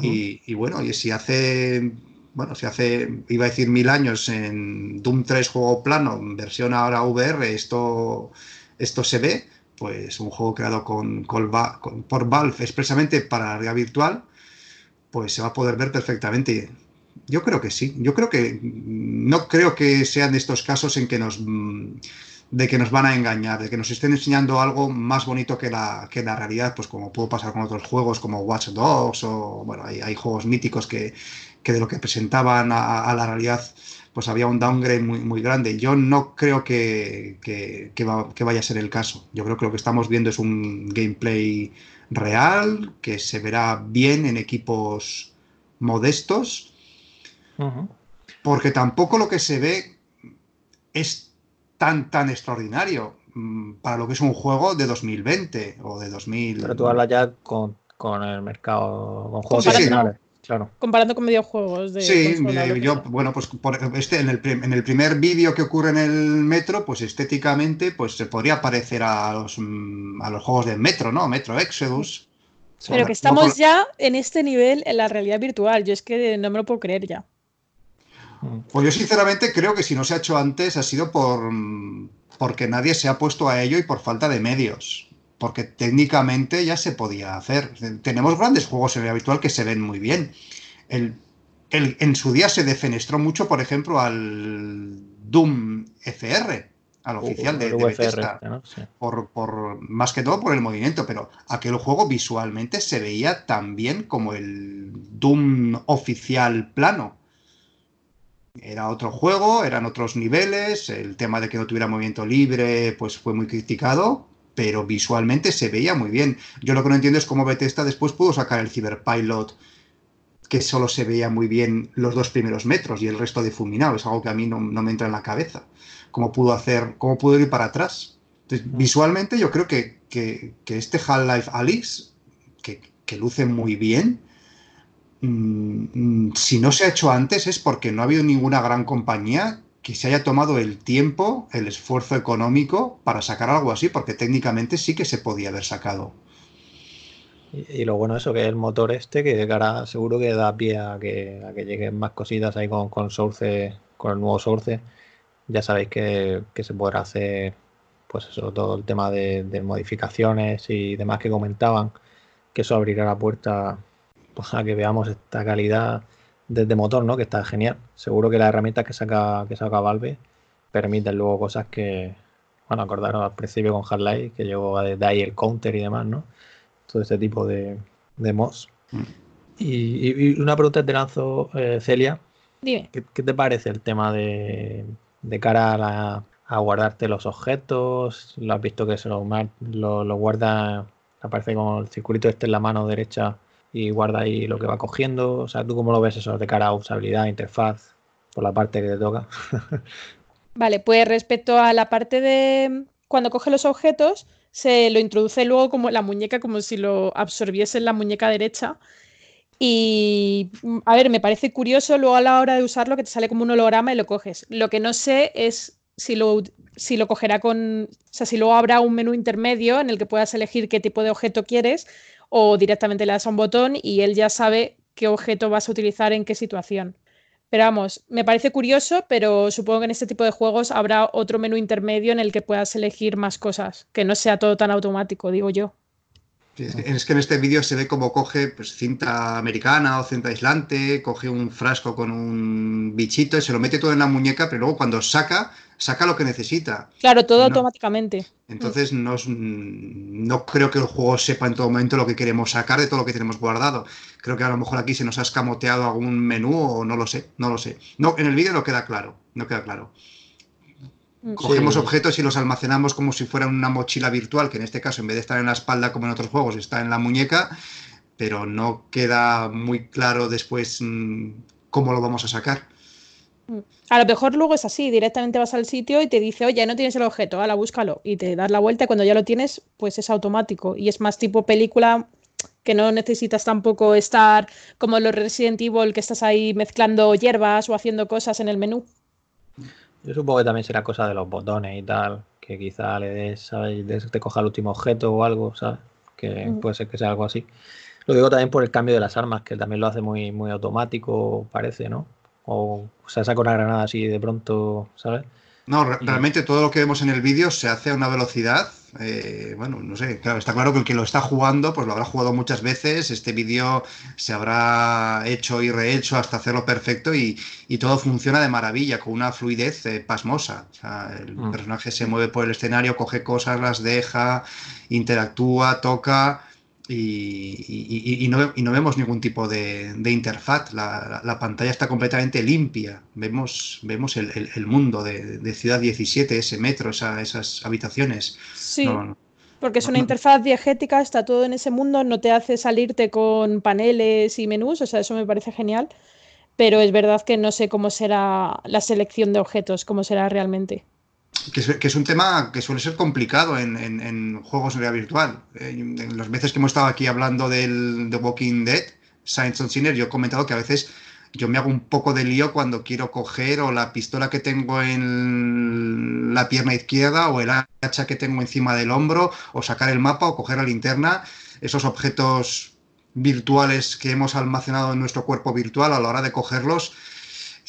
y, y, bueno, y si hace bueno, si hace, iba a decir mil años en Doom 3 juego plano, versión ahora VR, esto, esto se ve, pues un juego creado con, por Valve expresamente para la realidad virtual, pues se va a poder ver perfectamente. Yo creo que sí, yo creo que no creo que sean estos casos en que nos de que nos van a engañar, de que nos estén enseñando algo más bonito que la, que la realidad, pues como pudo pasar con otros juegos como Watch Dogs o bueno, hay juegos míticos que, que de lo que presentaban a, la realidad pues había un downgrade muy, muy grande. Yo no creo que, que, vaya a ser el caso. Yo creo que lo que estamos viendo es un gameplay real, que se verá bien en equipos modestos, porque tampoco lo que se ve es tan, tan extraordinario mm, para lo que es un juego de 2020 o de 2000. Pero tú hablas ya con, el mercado, con juegos Claro. Comparando con videojuegos. De sí, yo, bueno, pues este, en, el, en el primer vídeo que ocurre en el metro, pues estéticamente, pues se podría parecer a los, mm, a los juegos del metro, ¿no? Metro Exodus. Pero que estamos ya en este nivel en la realidad virtual. Yo es que no me lo puedo creer ya. Pues yo sinceramente creo que si no se ha hecho antes ha sido por mm, porque nadie se ha puesto a ello y por falta de medios porque técnicamente ya se podía hacer. Tenemos grandes juegos en realidad virtual que se ven muy bien. El, en su día se defenestró mucho, por ejemplo, al Doom FR, al oficial de, Bethesda, por, por, más que todo por el movimiento, pero aquel juego visualmente se veía tan bien como el Doom oficial plano. Era otro juego, eran otros niveles, el tema de que no tuviera movimiento libre pues fue muy criticado, pero visualmente se veía muy bien. Yo lo que no entiendo es cómo Bethesda después pudo sacar el Cyberpilot que solo se veía muy bien los dos primeros metros y el resto difuminado. Es algo que a mí no, me entra en la cabeza. ¿Cómo pudo hacer, cómo pudo ir para atrás? Visualmente yo creo que, este Half-Life Alyx, que, luce muy bien, mm, mm, si no se ha hecho antes es porque no ha habido ninguna gran compañía que se haya tomado el tiempo, el esfuerzo económico para sacar algo así, porque técnicamente sí que se podía haber sacado. Y, lo bueno eso que es el motor este, que de cara seguro que da pie a que, lleguen más cositas ahí con, con Source, con el nuevo Source. Ya sabéis que, que se podrá hacer pues eso, todo el tema de, modificaciones y demás que comentaban, que eso abrirá la puerta pues, a que veamos esta calidad desde motor, ¿no? Que está genial. Seguro que las herramientas que saca, que saca Valve permiten luego cosas que, bueno, acordaros al principio con Half-Life, que llegó desde ahí el counter y demás, ¿no? todo este tipo de, de mods. Mm. Y, una pregunta te lanzo, eh, Celia. Dime. ¿Qué, te parece el tema de, de cara a, guardarte los objetos? ¿Lo has visto que se lo, lo, guarda, aparece como el circulito este en la mano derecha y guarda ahí lo que va cogiendo? O sea, ¿tú cómo lo ves eso de cara a usabilidad, interfaz, por la parte que te toca? vale, pues respecto a la parte de cuando coge los objetos, se lo introduce luego como la muñeca, como si lo absorbiese en la muñeca derecha. Y a ver, me parece curioso luego a la hora de usarlo que te sale como un holograma y lo coges. Lo que no sé es si lo, si lo cogerá con. O sea, si luego habrá un menú intermedio en el que puedas elegir qué tipo de objeto quieres o directamente le das a un botón y él ya sabe qué objeto vas a utilizar en qué situación. Pero vamos, me parece curioso, pero supongo que en este tipo de juegos habrá otro menú intermedio en el que puedas elegir más cosas, que no sea todo tan automático, digo yo. Es que en este vídeo se ve como coge pues, cinta americana o cinta aislante, coge un frasco con un bichito y se lo mete todo en la muñeca, pero luego cuando saca, saca lo que necesita. Claro, todo automáticamente. Entonces no, no creo que el juego sepa en todo momento lo que queremos sacar de todo lo que tenemos guardado. Creo que a lo mejor aquí se nos ha escamoteado algún menú o no lo sé, no lo sé. No, en el vídeo no queda claro, no queda claro. Mm. Cogemos objetos y los almacenamos como si fuera una mochila virtual, que en este caso en vez de estar en la espalda como en otros juegos, está en la muñeca, pero no queda muy claro después mm, cómo lo vamos a sacar. Mm. A lo mejor luego es así, directamente vas al sitio y te dice, oye, no tienes el objeto, ahora búscalo. Y te das la vuelta y cuando ya lo tienes, pues es automático. Y es más tipo película que no necesitas tampoco estar como los Resident Evil, que estás ahí mezclando hierbas o haciendo cosas en el menú. Yo supongo que también será cosa de los botones y tal, que quizá le des, ¿sabes? Te coja el último objeto o algo, ¿sabes? Que mm. puede ser que sea algo así. Lo digo también por el cambio de las armas, que también lo hace muy, muy automático, parece, ¿no? O, se saca una granada así de pronto, ¿sabes? No, realmente todo lo que vemos en el vídeo se hace a una velocidad. Eh, bueno, no sé, claro, está claro que el que lo está jugando, pues lo habrá jugado muchas veces. Este vídeo se habrá hecho y rehecho hasta hacerlo perfecto y, todo funciona de maravilla, con una fluidez eh, pasmosa. O sea, el mm. personaje se mueve por el escenario, coge cosas, las deja, interactúa, toca y, no, vemos ningún tipo de, interfaz. La, pantalla está completamente limpia. Vemos, vemos el, mundo de, Ciudad 17, ese metro, esas habitaciones. Sí. porque es una interfaz diegética, está todo en ese mundo, no te hace salirte con paneles y menús, o sea, eso me parece genial. Pero es verdad que no sé cómo será la selección de objetos, cómo será realmente que es, un tema que suele ser complicado en, juegos en realidad virtual. Eh, en las veces que hemos estado aquí hablando del The Walking Dead, Science on Sinner, yo he comentado que a veces yo me hago un poco de lío cuando quiero coger o la pistola que tengo en la pierna izquierda o el hacha que tengo encima del hombro o sacar el mapa o coger la linterna, esos objetos virtuales que hemos almacenado en nuestro cuerpo virtual a la hora de cogerlos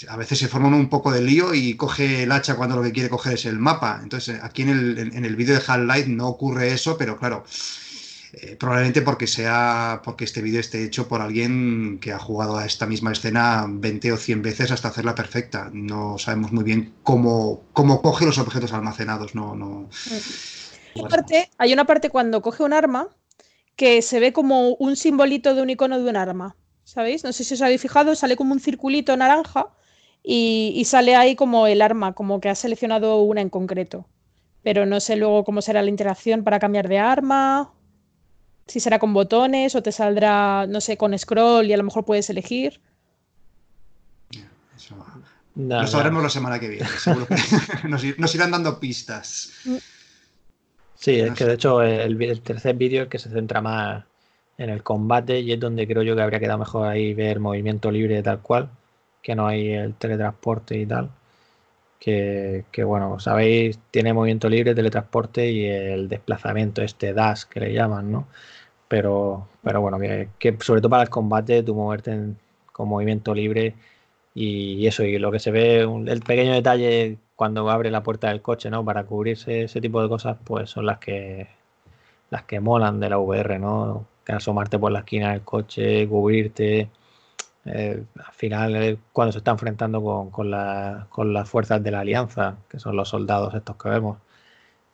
a veces se forma un poco de lío y coge el hacha cuando lo que quiere coger es el mapa. Entonces, aquí en el, en el vídeo de Half-Life no ocurre eso, pero claro, eh, probablemente porque sea porque este vídeo esté hecho por alguien que ha jugado a esta misma escena 20 o 100 veces hasta hacerla perfecta. No sabemos muy bien cómo, cómo coge los objetos almacenados. No, no. hay una parte cuando coge un arma que se ve como un simbolito de un icono de un arma. ¿Sabéis? No sé si os habéis fijado, sale como un circulito naranja y, sale ahí como el arma, como que ha seleccionado una en concreto. Pero no sé luego cómo será la interacción para cambiar de arma, si será con botones o te saldrá, no sé, con scroll y a lo mejor puedes elegir. lo sabremos la semana que viene, seguro que nos, irán dando pistas. Sí, es que de hecho el, el tercer vídeo es que se centra más en el combate y es donde creo yo que habría quedado mejor ahí ver movimiento libre tal cual que no hay el teletransporte y tal. que, que, bueno, sabéis, tiene movimiento libre, teletransporte y el desplazamiento, este dash que le llaman, ¿no? Pero, pero bueno, que, que sobre todo para el combate, tú moverte con movimiento libre y eso, y lo que se ve, el pequeño detalle cuando abre la puerta del coche, ¿no? Para cubrirse ese tipo de cosas, pues son las que las que molan de la VR, ¿no? Que asomarte por la esquina del coche, cubrirte. Eh, al final, eh, cuando se está enfrentando con, con, la, con, las fuerzas de la Alianza, que son los soldados estos que vemos.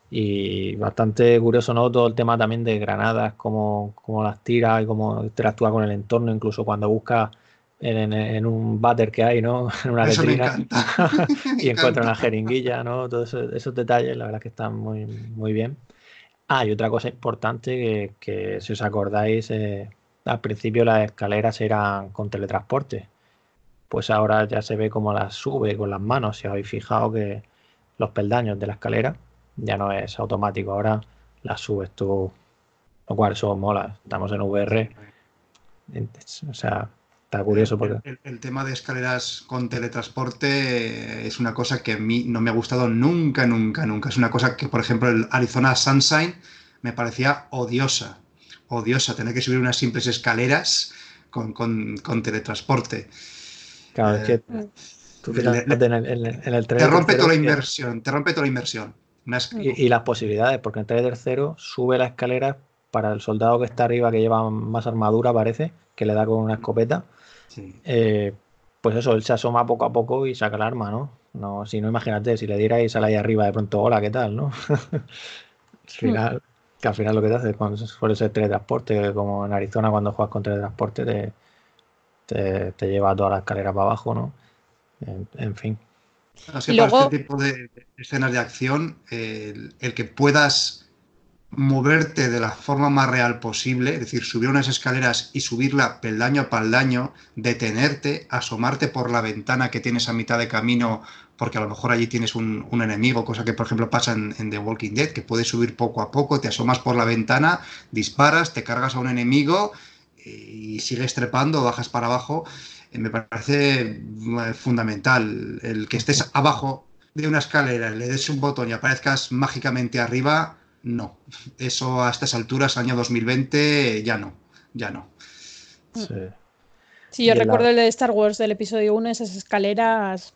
Y bastante curioso, ¿no? Todo el tema también de granadas, cómo, cómo las tira y cómo interactúa con el entorno, incluso cuando busca en, en, un váter que hay, ¿no? En una letrina y encuentra una jeringuilla, ¿no? Todos esos, detalles, la verdad que están muy, muy bien. Ah, y otra cosa importante que, que si os acordáis, eh, al principio las escaleras eran con teletransporte. Pues ahora ya se ve como las sube con las manos. Si os habéis fijado que los peldaños de la escalera ya no es automático, ahora las subes tú. Lo cual eso mola. Estamos en VR. O sea, Está curioso porque... El, tema de escaleras con teletransporte es una cosa que a mí no me ha gustado nunca, nunca, nunca. Es una cosa que, por ejemplo, el Arizona Sunshine me parecía odiosa. Odiosa, tener que subir unas simples escaleras con, teletransporte. Claro, es que eh, tú en, el, Te rompe toda la inversión, te rompe toda la inversión. Y, las posibilidades, porque en el trailer tercero sube la escalera para el soldado que está arriba, que lleva más armadura, parece, que le da con una escopeta eh, pues eso, él se asoma poco a poco y saca el arma, ¿no? no si no, imagínate, si le diera y sale ahí arriba de pronto, hola, ¿qué tal? ¿no? al final, que al final lo que te hace con, suele ser teletransporte, como en Arizona cuando juegas con teletransporte te, te, lleva toda la escalera para abajo, ¿no? En, fin. Así para este tipo de escenas de acción, el que puedas moverte de la forma más real posible, es decir, subir unas escaleras y subirla peldaño a peldaño, detenerte, asomarte por la ventana que tienes a mitad de camino, porque a lo mejor allí tienes un, enemigo, cosa que por ejemplo pasa en, The Walking Dead, que puedes subir poco a poco, te asomas por la ventana, disparas, te cargas a un enemigo y sigues trepando, bajas para abajo. Eh, me parece eh, fundamental el que estés abajo de una escalera, le des un botón y aparezcas mágicamente arriba no. Eso a estas alturas, año 2020, ya no. Ya no. Sí. yo recuerdo el de Star Wars del episodio 1, esas escaleras.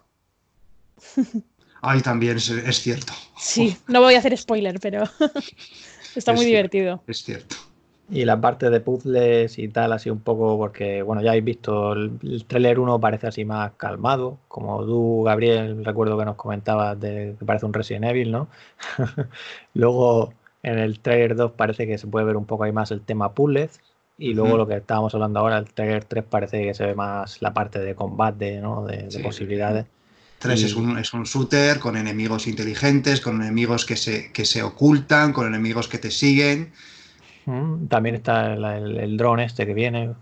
Ay, también es, cierto. Sí, no voy a hacer spoiler, pero está muy divertido. Es cierto. Y la parte de puzzles y tal, así un poco, porque bueno, ya habéis visto, el, el trailer 1 parece así más calmado, como tú, Gabriel, recuerdo que nos comentabas de que parece un Resident Evil, ¿no? luego en el trailer 2 parece que se puede ver un poco ahí más el tema puzzles, y luego lo que estábamos hablando ahora, el trailer 3 parece que se ve más la parte de combate, ¿no? De, posibilidades. 3 es, un, es un shooter con enemigos inteligentes, con enemigos que se, que se ocultan, con enemigos que te siguen. También está el, el, dron este que viene,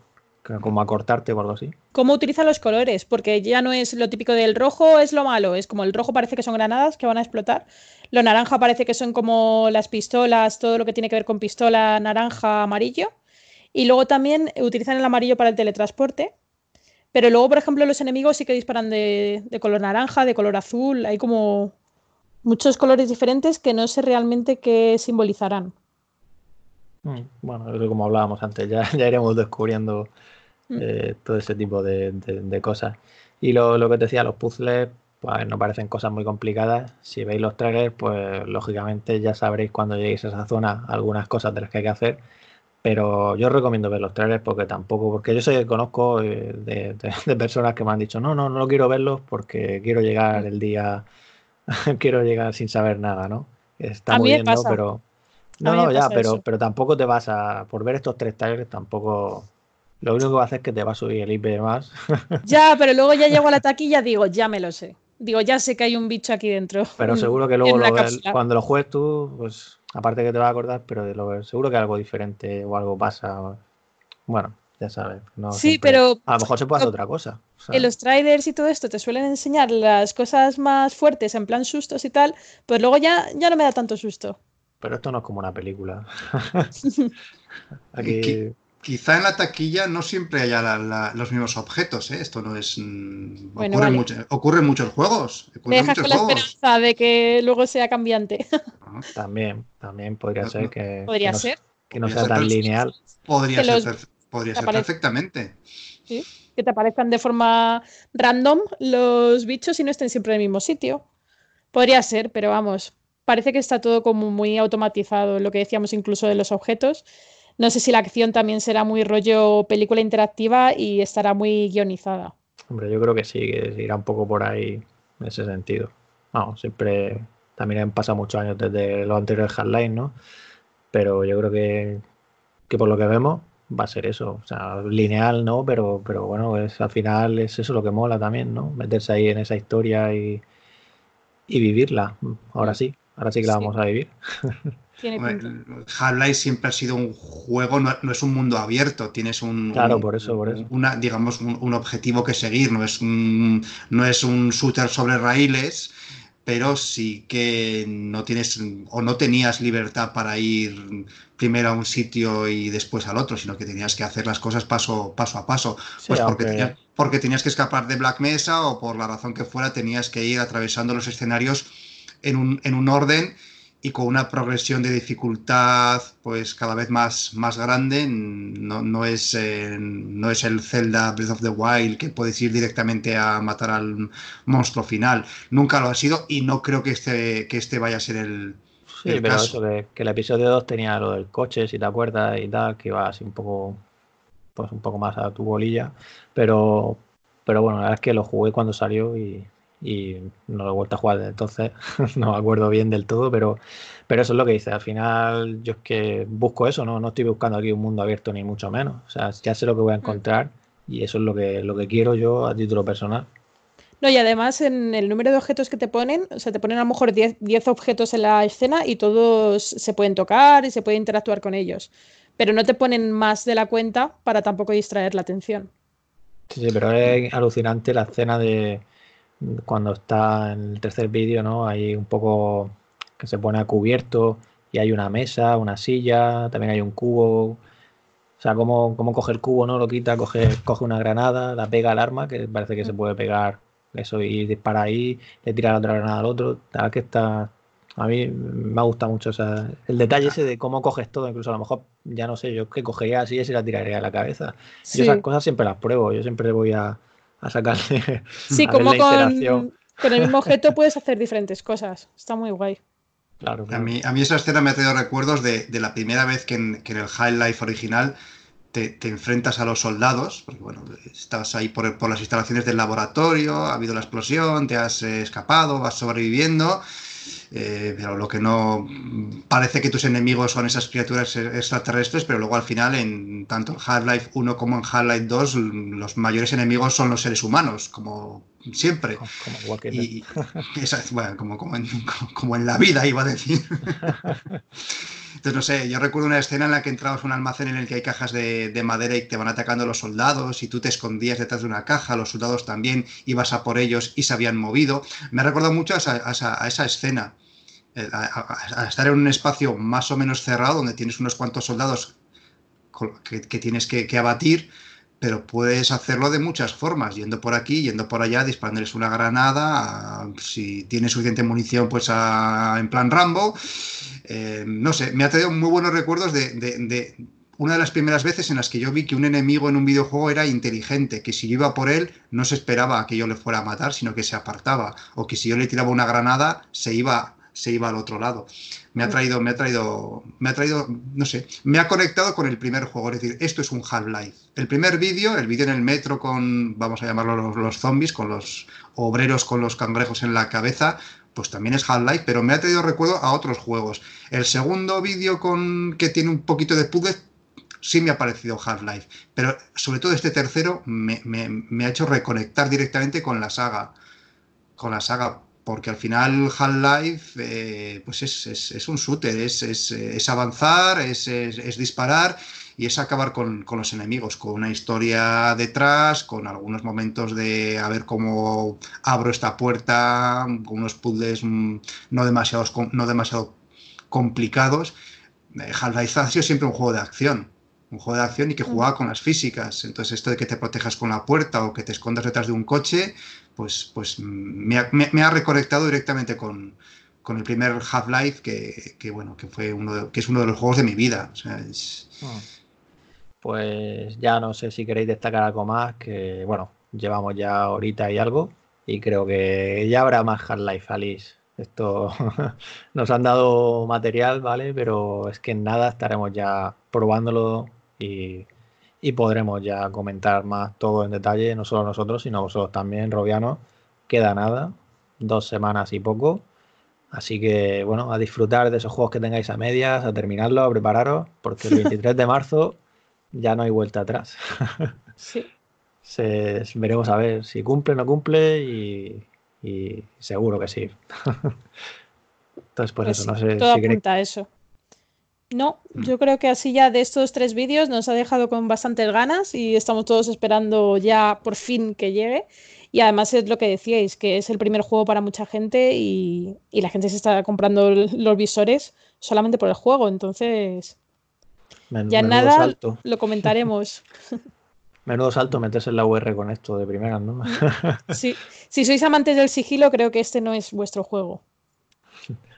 como a cortarte o algo así. ¿Cómo utiliza los colores? Porque ya no es lo típico del rojo es lo malo, es como el rojo parece que son granadas que van a explotar, lo naranja parece que son como las pistolas, todo lo que tiene que ver con pistola naranja, amarillo, y luego también utilizan el amarillo para el teletransporte, pero luego, por ejemplo, los enemigos sí que disparan de, de color naranja, de color azul, hay como muchos colores diferentes que no sé realmente qué simbolizarán. Mm, bueno, como hablábamos antes, ya, ya iremos descubriendo mm. eh, todo ese tipo de, cosas. Y lo, que te decía, los puzzles, pues no parecen cosas muy complicadas. Si veis los trailers, pues lógicamente ya sabréis cuando lleguéis a esa zona algunas cosas de las que hay que hacer. Pero yo recomiendo ver los trailers porque tampoco, porque yo sé que conozco eh, de, personas que me han dicho, no, no, no quiero verlos porque quiero llegar el día, quiero llegar sin saber nada, ¿no? Está muy bien, ¿no? Pero no, no, ya, pero, pero tampoco te vas a. Por ver estos tres trailers, tampoco. Lo único que va a hacer es que te va a subir el IP más. Ya, pero luego ya llego a la taquilla digo, ya me lo sé. Digo, ya sé que hay un bicho aquí dentro. Pero seguro que luego cuando lo juegues tú, pues aparte que te va a acordar, pero seguro que algo diferente o algo pasa. Bueno, ya sabes. sí, pero. A lo mejor se puede hacer otra cosa. En los trailers y todo esto te suelen enseñar las cosas más fuertes, en plan sustos y tal, pues luego ya, ya no me da tanto susto. Pero esto no es como una película. Aquí quizá en la taquilla no siempre haya los mismos objetos, ¿eh? Esto no es... Mm, ocurre, mucho, ocurre, en muchos juegos. Me dejas con la esperanza de que luego sea cambiante. Ah, también, también podría ser que... Podría no, ser. Que no sea tan lineal. Podría ser, podría ser perfectamente. ¿Sí? Que te aparezcan de forma random los bichos y no estén siempre en el mismo sitio. Podría ser, pero vamos, parece que está todo como muy automatizado, lo que decíamos incluso de los objetos. No sé si la acción también será muy rollo película interactiva y estará muy guionizada. Hombre, yo creo que sí, que irá un poco por ahí en ese sentido. Vamos, siempre también han pasado muchos años desde los anteriores Hardline, ¿no? Pero yo creo que, que por lo que vemos va a ser eso. O sea, lineal, ¿no? Pero, pero bueno, es, al final es eso lo que mola también, ¿no? Meterse ahí en esa historia y, y vivirla. Ahora mm. sí, ahora sí que la vamos a vivir. Half-Life siempre ha sido un juego, no, es un mundo abierto, tienes un, claro, por eso, por eso. Una, digamos, un, objetivo que seguir, no es un, no es un shooter sobre raíles, pero sí que no tienes o no tenías libertad para ir primero a un sitio y después al otro, sino que tenías que hacer las cosas paso, paso a paso. pues porque, tenías, porque tenías que escapar de Black Mesa o por la razón que fuera tenías que ir atravesando los escenarios en un, en un orden y con una progresión de dificultad pues cada vez más, más grande. No, no, es, eh, no es el Zelda Breath of the Wild que puedes ir directamente a matar al monstruo final. Nunca lo ha sido y no creo que este, que este vaya a ser el, Sí, pero eso que, el episodio 2 tenía lo del coche, si te acuerdas, y tal, que iba así un poco, pues un poco más a tu bolilla. Pero, pero bueno, la verdad es que lo jugué cuando salió y, y no lo he vuelto a jugar entonces, no me acuerdo bien del todo, pero, pero eso es lo que dice. Al final yo es que busco eso, ¿no? No estoy buscando aquí un mundo abierto ni mucho menos. O sea, ya sé lo que voy a mm. encontrar y eso es lo que, lo que quiero yo a título personal. No, y además en el número de objetos que te ponen, o sea, te ponen a lo mejor 10, objetos en la escena y todos se pueden tocar y se puede interactuar con ellos. Pero no te ponen más de la cuenta para tampoco distraer la atención. Sí, pero es alucinante la escena de, cuando está en el tercer vídeo, ¿no? Hay un poco que se pone a cubierto y hay una mesa, una silla, también hay un cubo. O sea, cómo, cómo coge el cubo, ¿no? Lo quita, coge, coge una granada, la pega al arma, que parece que se puede pegar eso y dispara ahí, le tira la otra granada al otro. Que está. A mí me gusta mucho el detalle ese de cómo coges todo, incluso a lo mejor, ya no sé, yo que cogería así y se la tiraría a la cabeza. Yo esas cosas siempre las pruebo, yo siempre voy a, a sacarle. Sí, como con, con, el mismo objeto puedes hacer diferentes cosas. Está muy guay. Claro, A, mí, a mí esa escena me ha traído recuerdos de, de la primera vez que en, que en el High Life original te, te, enfrentas a los soldados, porque bueno, estás ahí por, por, las instalaciones del laboratorio, ha habido la explosión, te has eh, escapado, vas sobreviviendo eh, pero lo que no parece que tus enemigos son esas criaturas extraterrestres, pero luego al final, en tanto en Half-Life 1 como en Half-Life 2, los mayores enemigos son los seres humanos, como siempre. Como, y, bueno, como, como, en, como, en, la vida, iba a decir. Entonces, no sé, yo recuerdo una escena en la que entrabas a un almacén en el que hay cajas de, de, madera y te van atacando los soldados y tú te escondías detrás de una caja, los soldados también, ibas a por ellos y se habían movido. Me ha recordado mucho a esa, a esa escena. Eh, a, estar en un espacio más o menos cerrado donde tienes unos cuantos soldados que, tienes que, abatir, pero puedes hacerlo de muchas formas, yendo por aquí, yendo por allá, disparándoles una granada, si tienes suficiente munición, pues en plan Rambo. Eh, no sé, me ha traído muy buenos recuerdos de, una de las primeras veces en las que yo vi que un enemigo en un videojuego era inteligente, que si yo iba por él no se esperaba que yo le fuera a matar, sino que se apartaba, o que si yo le tiraba una granada se iba se iba al otro lado. Me ha traído, me ha traído, me ha traído, no sé, me ha conectado con el primer juego. Es decir, esto es un Half-Life. El primer vídeo, el vídeo en el metro con, vamos a llamarlo los, zombies, con los obreros con los cangrejos en la cabeza, pues también es Half-Life, pero me ha traído recuerdo a otros juegos. El segundo vídeo con que tiene un poquito de puzzle sí me ha parecido Half-Life, pero sobre todo este tercero me, me, ha hecho reconectar directamente con la saga, con la saga, porque al final Half-Life eh, pues es, un shooter, es, avanzar, es, disparar y es acabar con, los enemigos, con una historia detrás, con algunos momentos de a ver cómo abro esta puerta, con unos puzzles mm, no, demasiados, no demasiado complicados. Eh, Half-Life ha sido siempre un juego de acción. un juego de acción y que jugaba con las físicas. Entonces esto de que te protejas con la puerta o que te escondas detrás de un coche, pues, pues me, ha, me, ha reconectado directamente con, con el primer Half-Life que, que, bueno, que fue uno que es uno de los juegos de mi vida. Ah. Pues ya no sé si queréis destacar algo más, que bueno, llevamos ya ahorita y algo, y creo que ya habrá más Half-Life, Alice. Esto nos han dado material, ¿vale? Pero es que en nada estaremos ya probándolo y, y podremos ya comentar más todo en detalle, no solo nosotros, sino vosotros también, Robiano. Queda nada, dos semanas y poco. Así que, bueno, a disfrutar de esos juegos que tengáis a medias, a terminarlos, a prepararos, porque el 23 de marzo ya no hay vuelta atrás. Sí. Se, veremos a ver si cumple o no cumple y, y, seguro que sí. Entonces, pues, Pues eso, no sé todo si queréis. apunta a eso. No, yo creo que así ya de estos tres vídeos nos ha dejado con bastantes ganas y estamos todos esperando ya por fin que llegue. Y además es lo que decíais, que es el primer juego para mucha gente y, y la gente se está comprando los visores solamente por el juego. Entonces, Men- ya nada salto. lo comentaremos. Menudo salto meterse en la UR con esto de primeras, ¿no? Sí. Si sois amantes del sigilo, creo que este no es vuestro juego.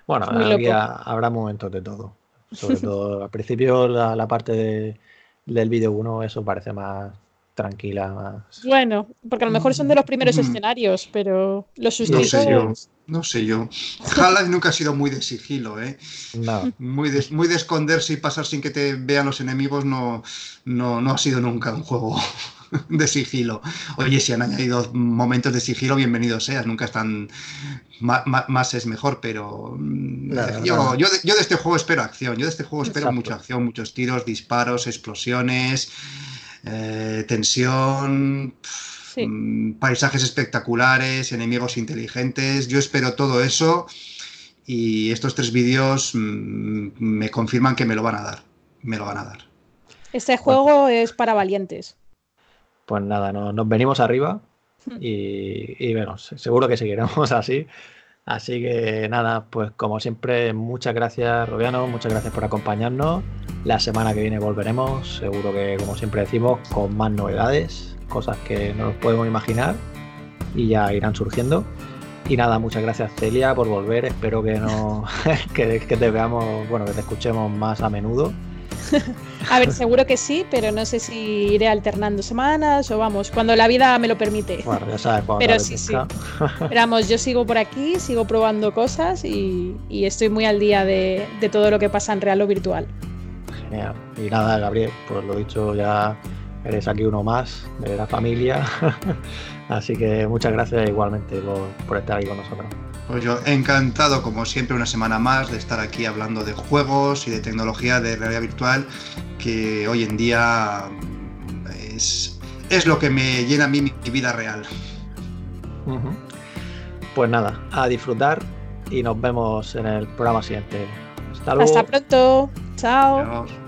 Bueno, Es muy aquí loco. ha- habrá momentos de todo. Sobre todo al principio la, la parte de- del vídeo 1, eso parece más tranquila, más... Bueno, porque a lo mejor son de los primeros Mm. escenarios, pero los No No sustitutos. sé yo, no sé yo. Half-Life nunca ha sido muy de sigilo, ¿eh? No, Muy de, muy de esconderse y pasar sin que te vean los enemigos no, no, no ha sido nunca un juego de sigilo. Oye, si han añadido momentos de sigilo, bienvenidos seas. Nunca están... ma- ma- Más, es mejor, pero... mm, Claro, yo, claro. yo, de, yo de este juego espero acción. Yo de este juego espero Exacto. mucha acción, muchos tiros, disparos, explosiones, eh, tensión... Sí. mm, paisajes espectaculares, enemigos inteligentes. Yo espero todo eso y estos tres vídeos mm, me confirman que me lo van a dar. Me lo van a dar. Este juego es para valientes. pues nada, no- nos venimos arriba y, y bueno, se- seguro que seguiremos así. Así que nada, pues como siempre, muchas gracias Robiano, muchas gracias por acompañarnos. La semana que viene volveremos, seguro que como siempre decimos, con más novedades, cosas que no nos podemos imaginar y ya irán surgiendo. Y nada, muchas gracias Celia por volver, espero que no que, te veamos, bueno, que te escuchemos más a menudo. A ver, seguro que sí, pero no sé si iré alternando semanas o vamos, cuando la vida me lo permite. Bueno, ya sabes cuando Pero sí, sí. Pero vamos, yo sigo por aquí, sigo probando cosas y, y estoy muy al día de, de todo lo que pasa en real o virtual. Genial. Y nada, Gabriel, pues lo dicho, ya eres aquí uno más de la familia. Así que muchas gracias igualmente por, por estar aquí con nosotros. Pues yo encantado, como siempre, una semana más de estar aquí hablando de juegos y de tecnología de realidad virtual, que hoy en día mm, es, es lo que me llena a mí mi vida real. Pues nada, a disfrutar y nos vemos en el programa siguiente. Hasta luego. Hasta pronto. Chao. Adiós.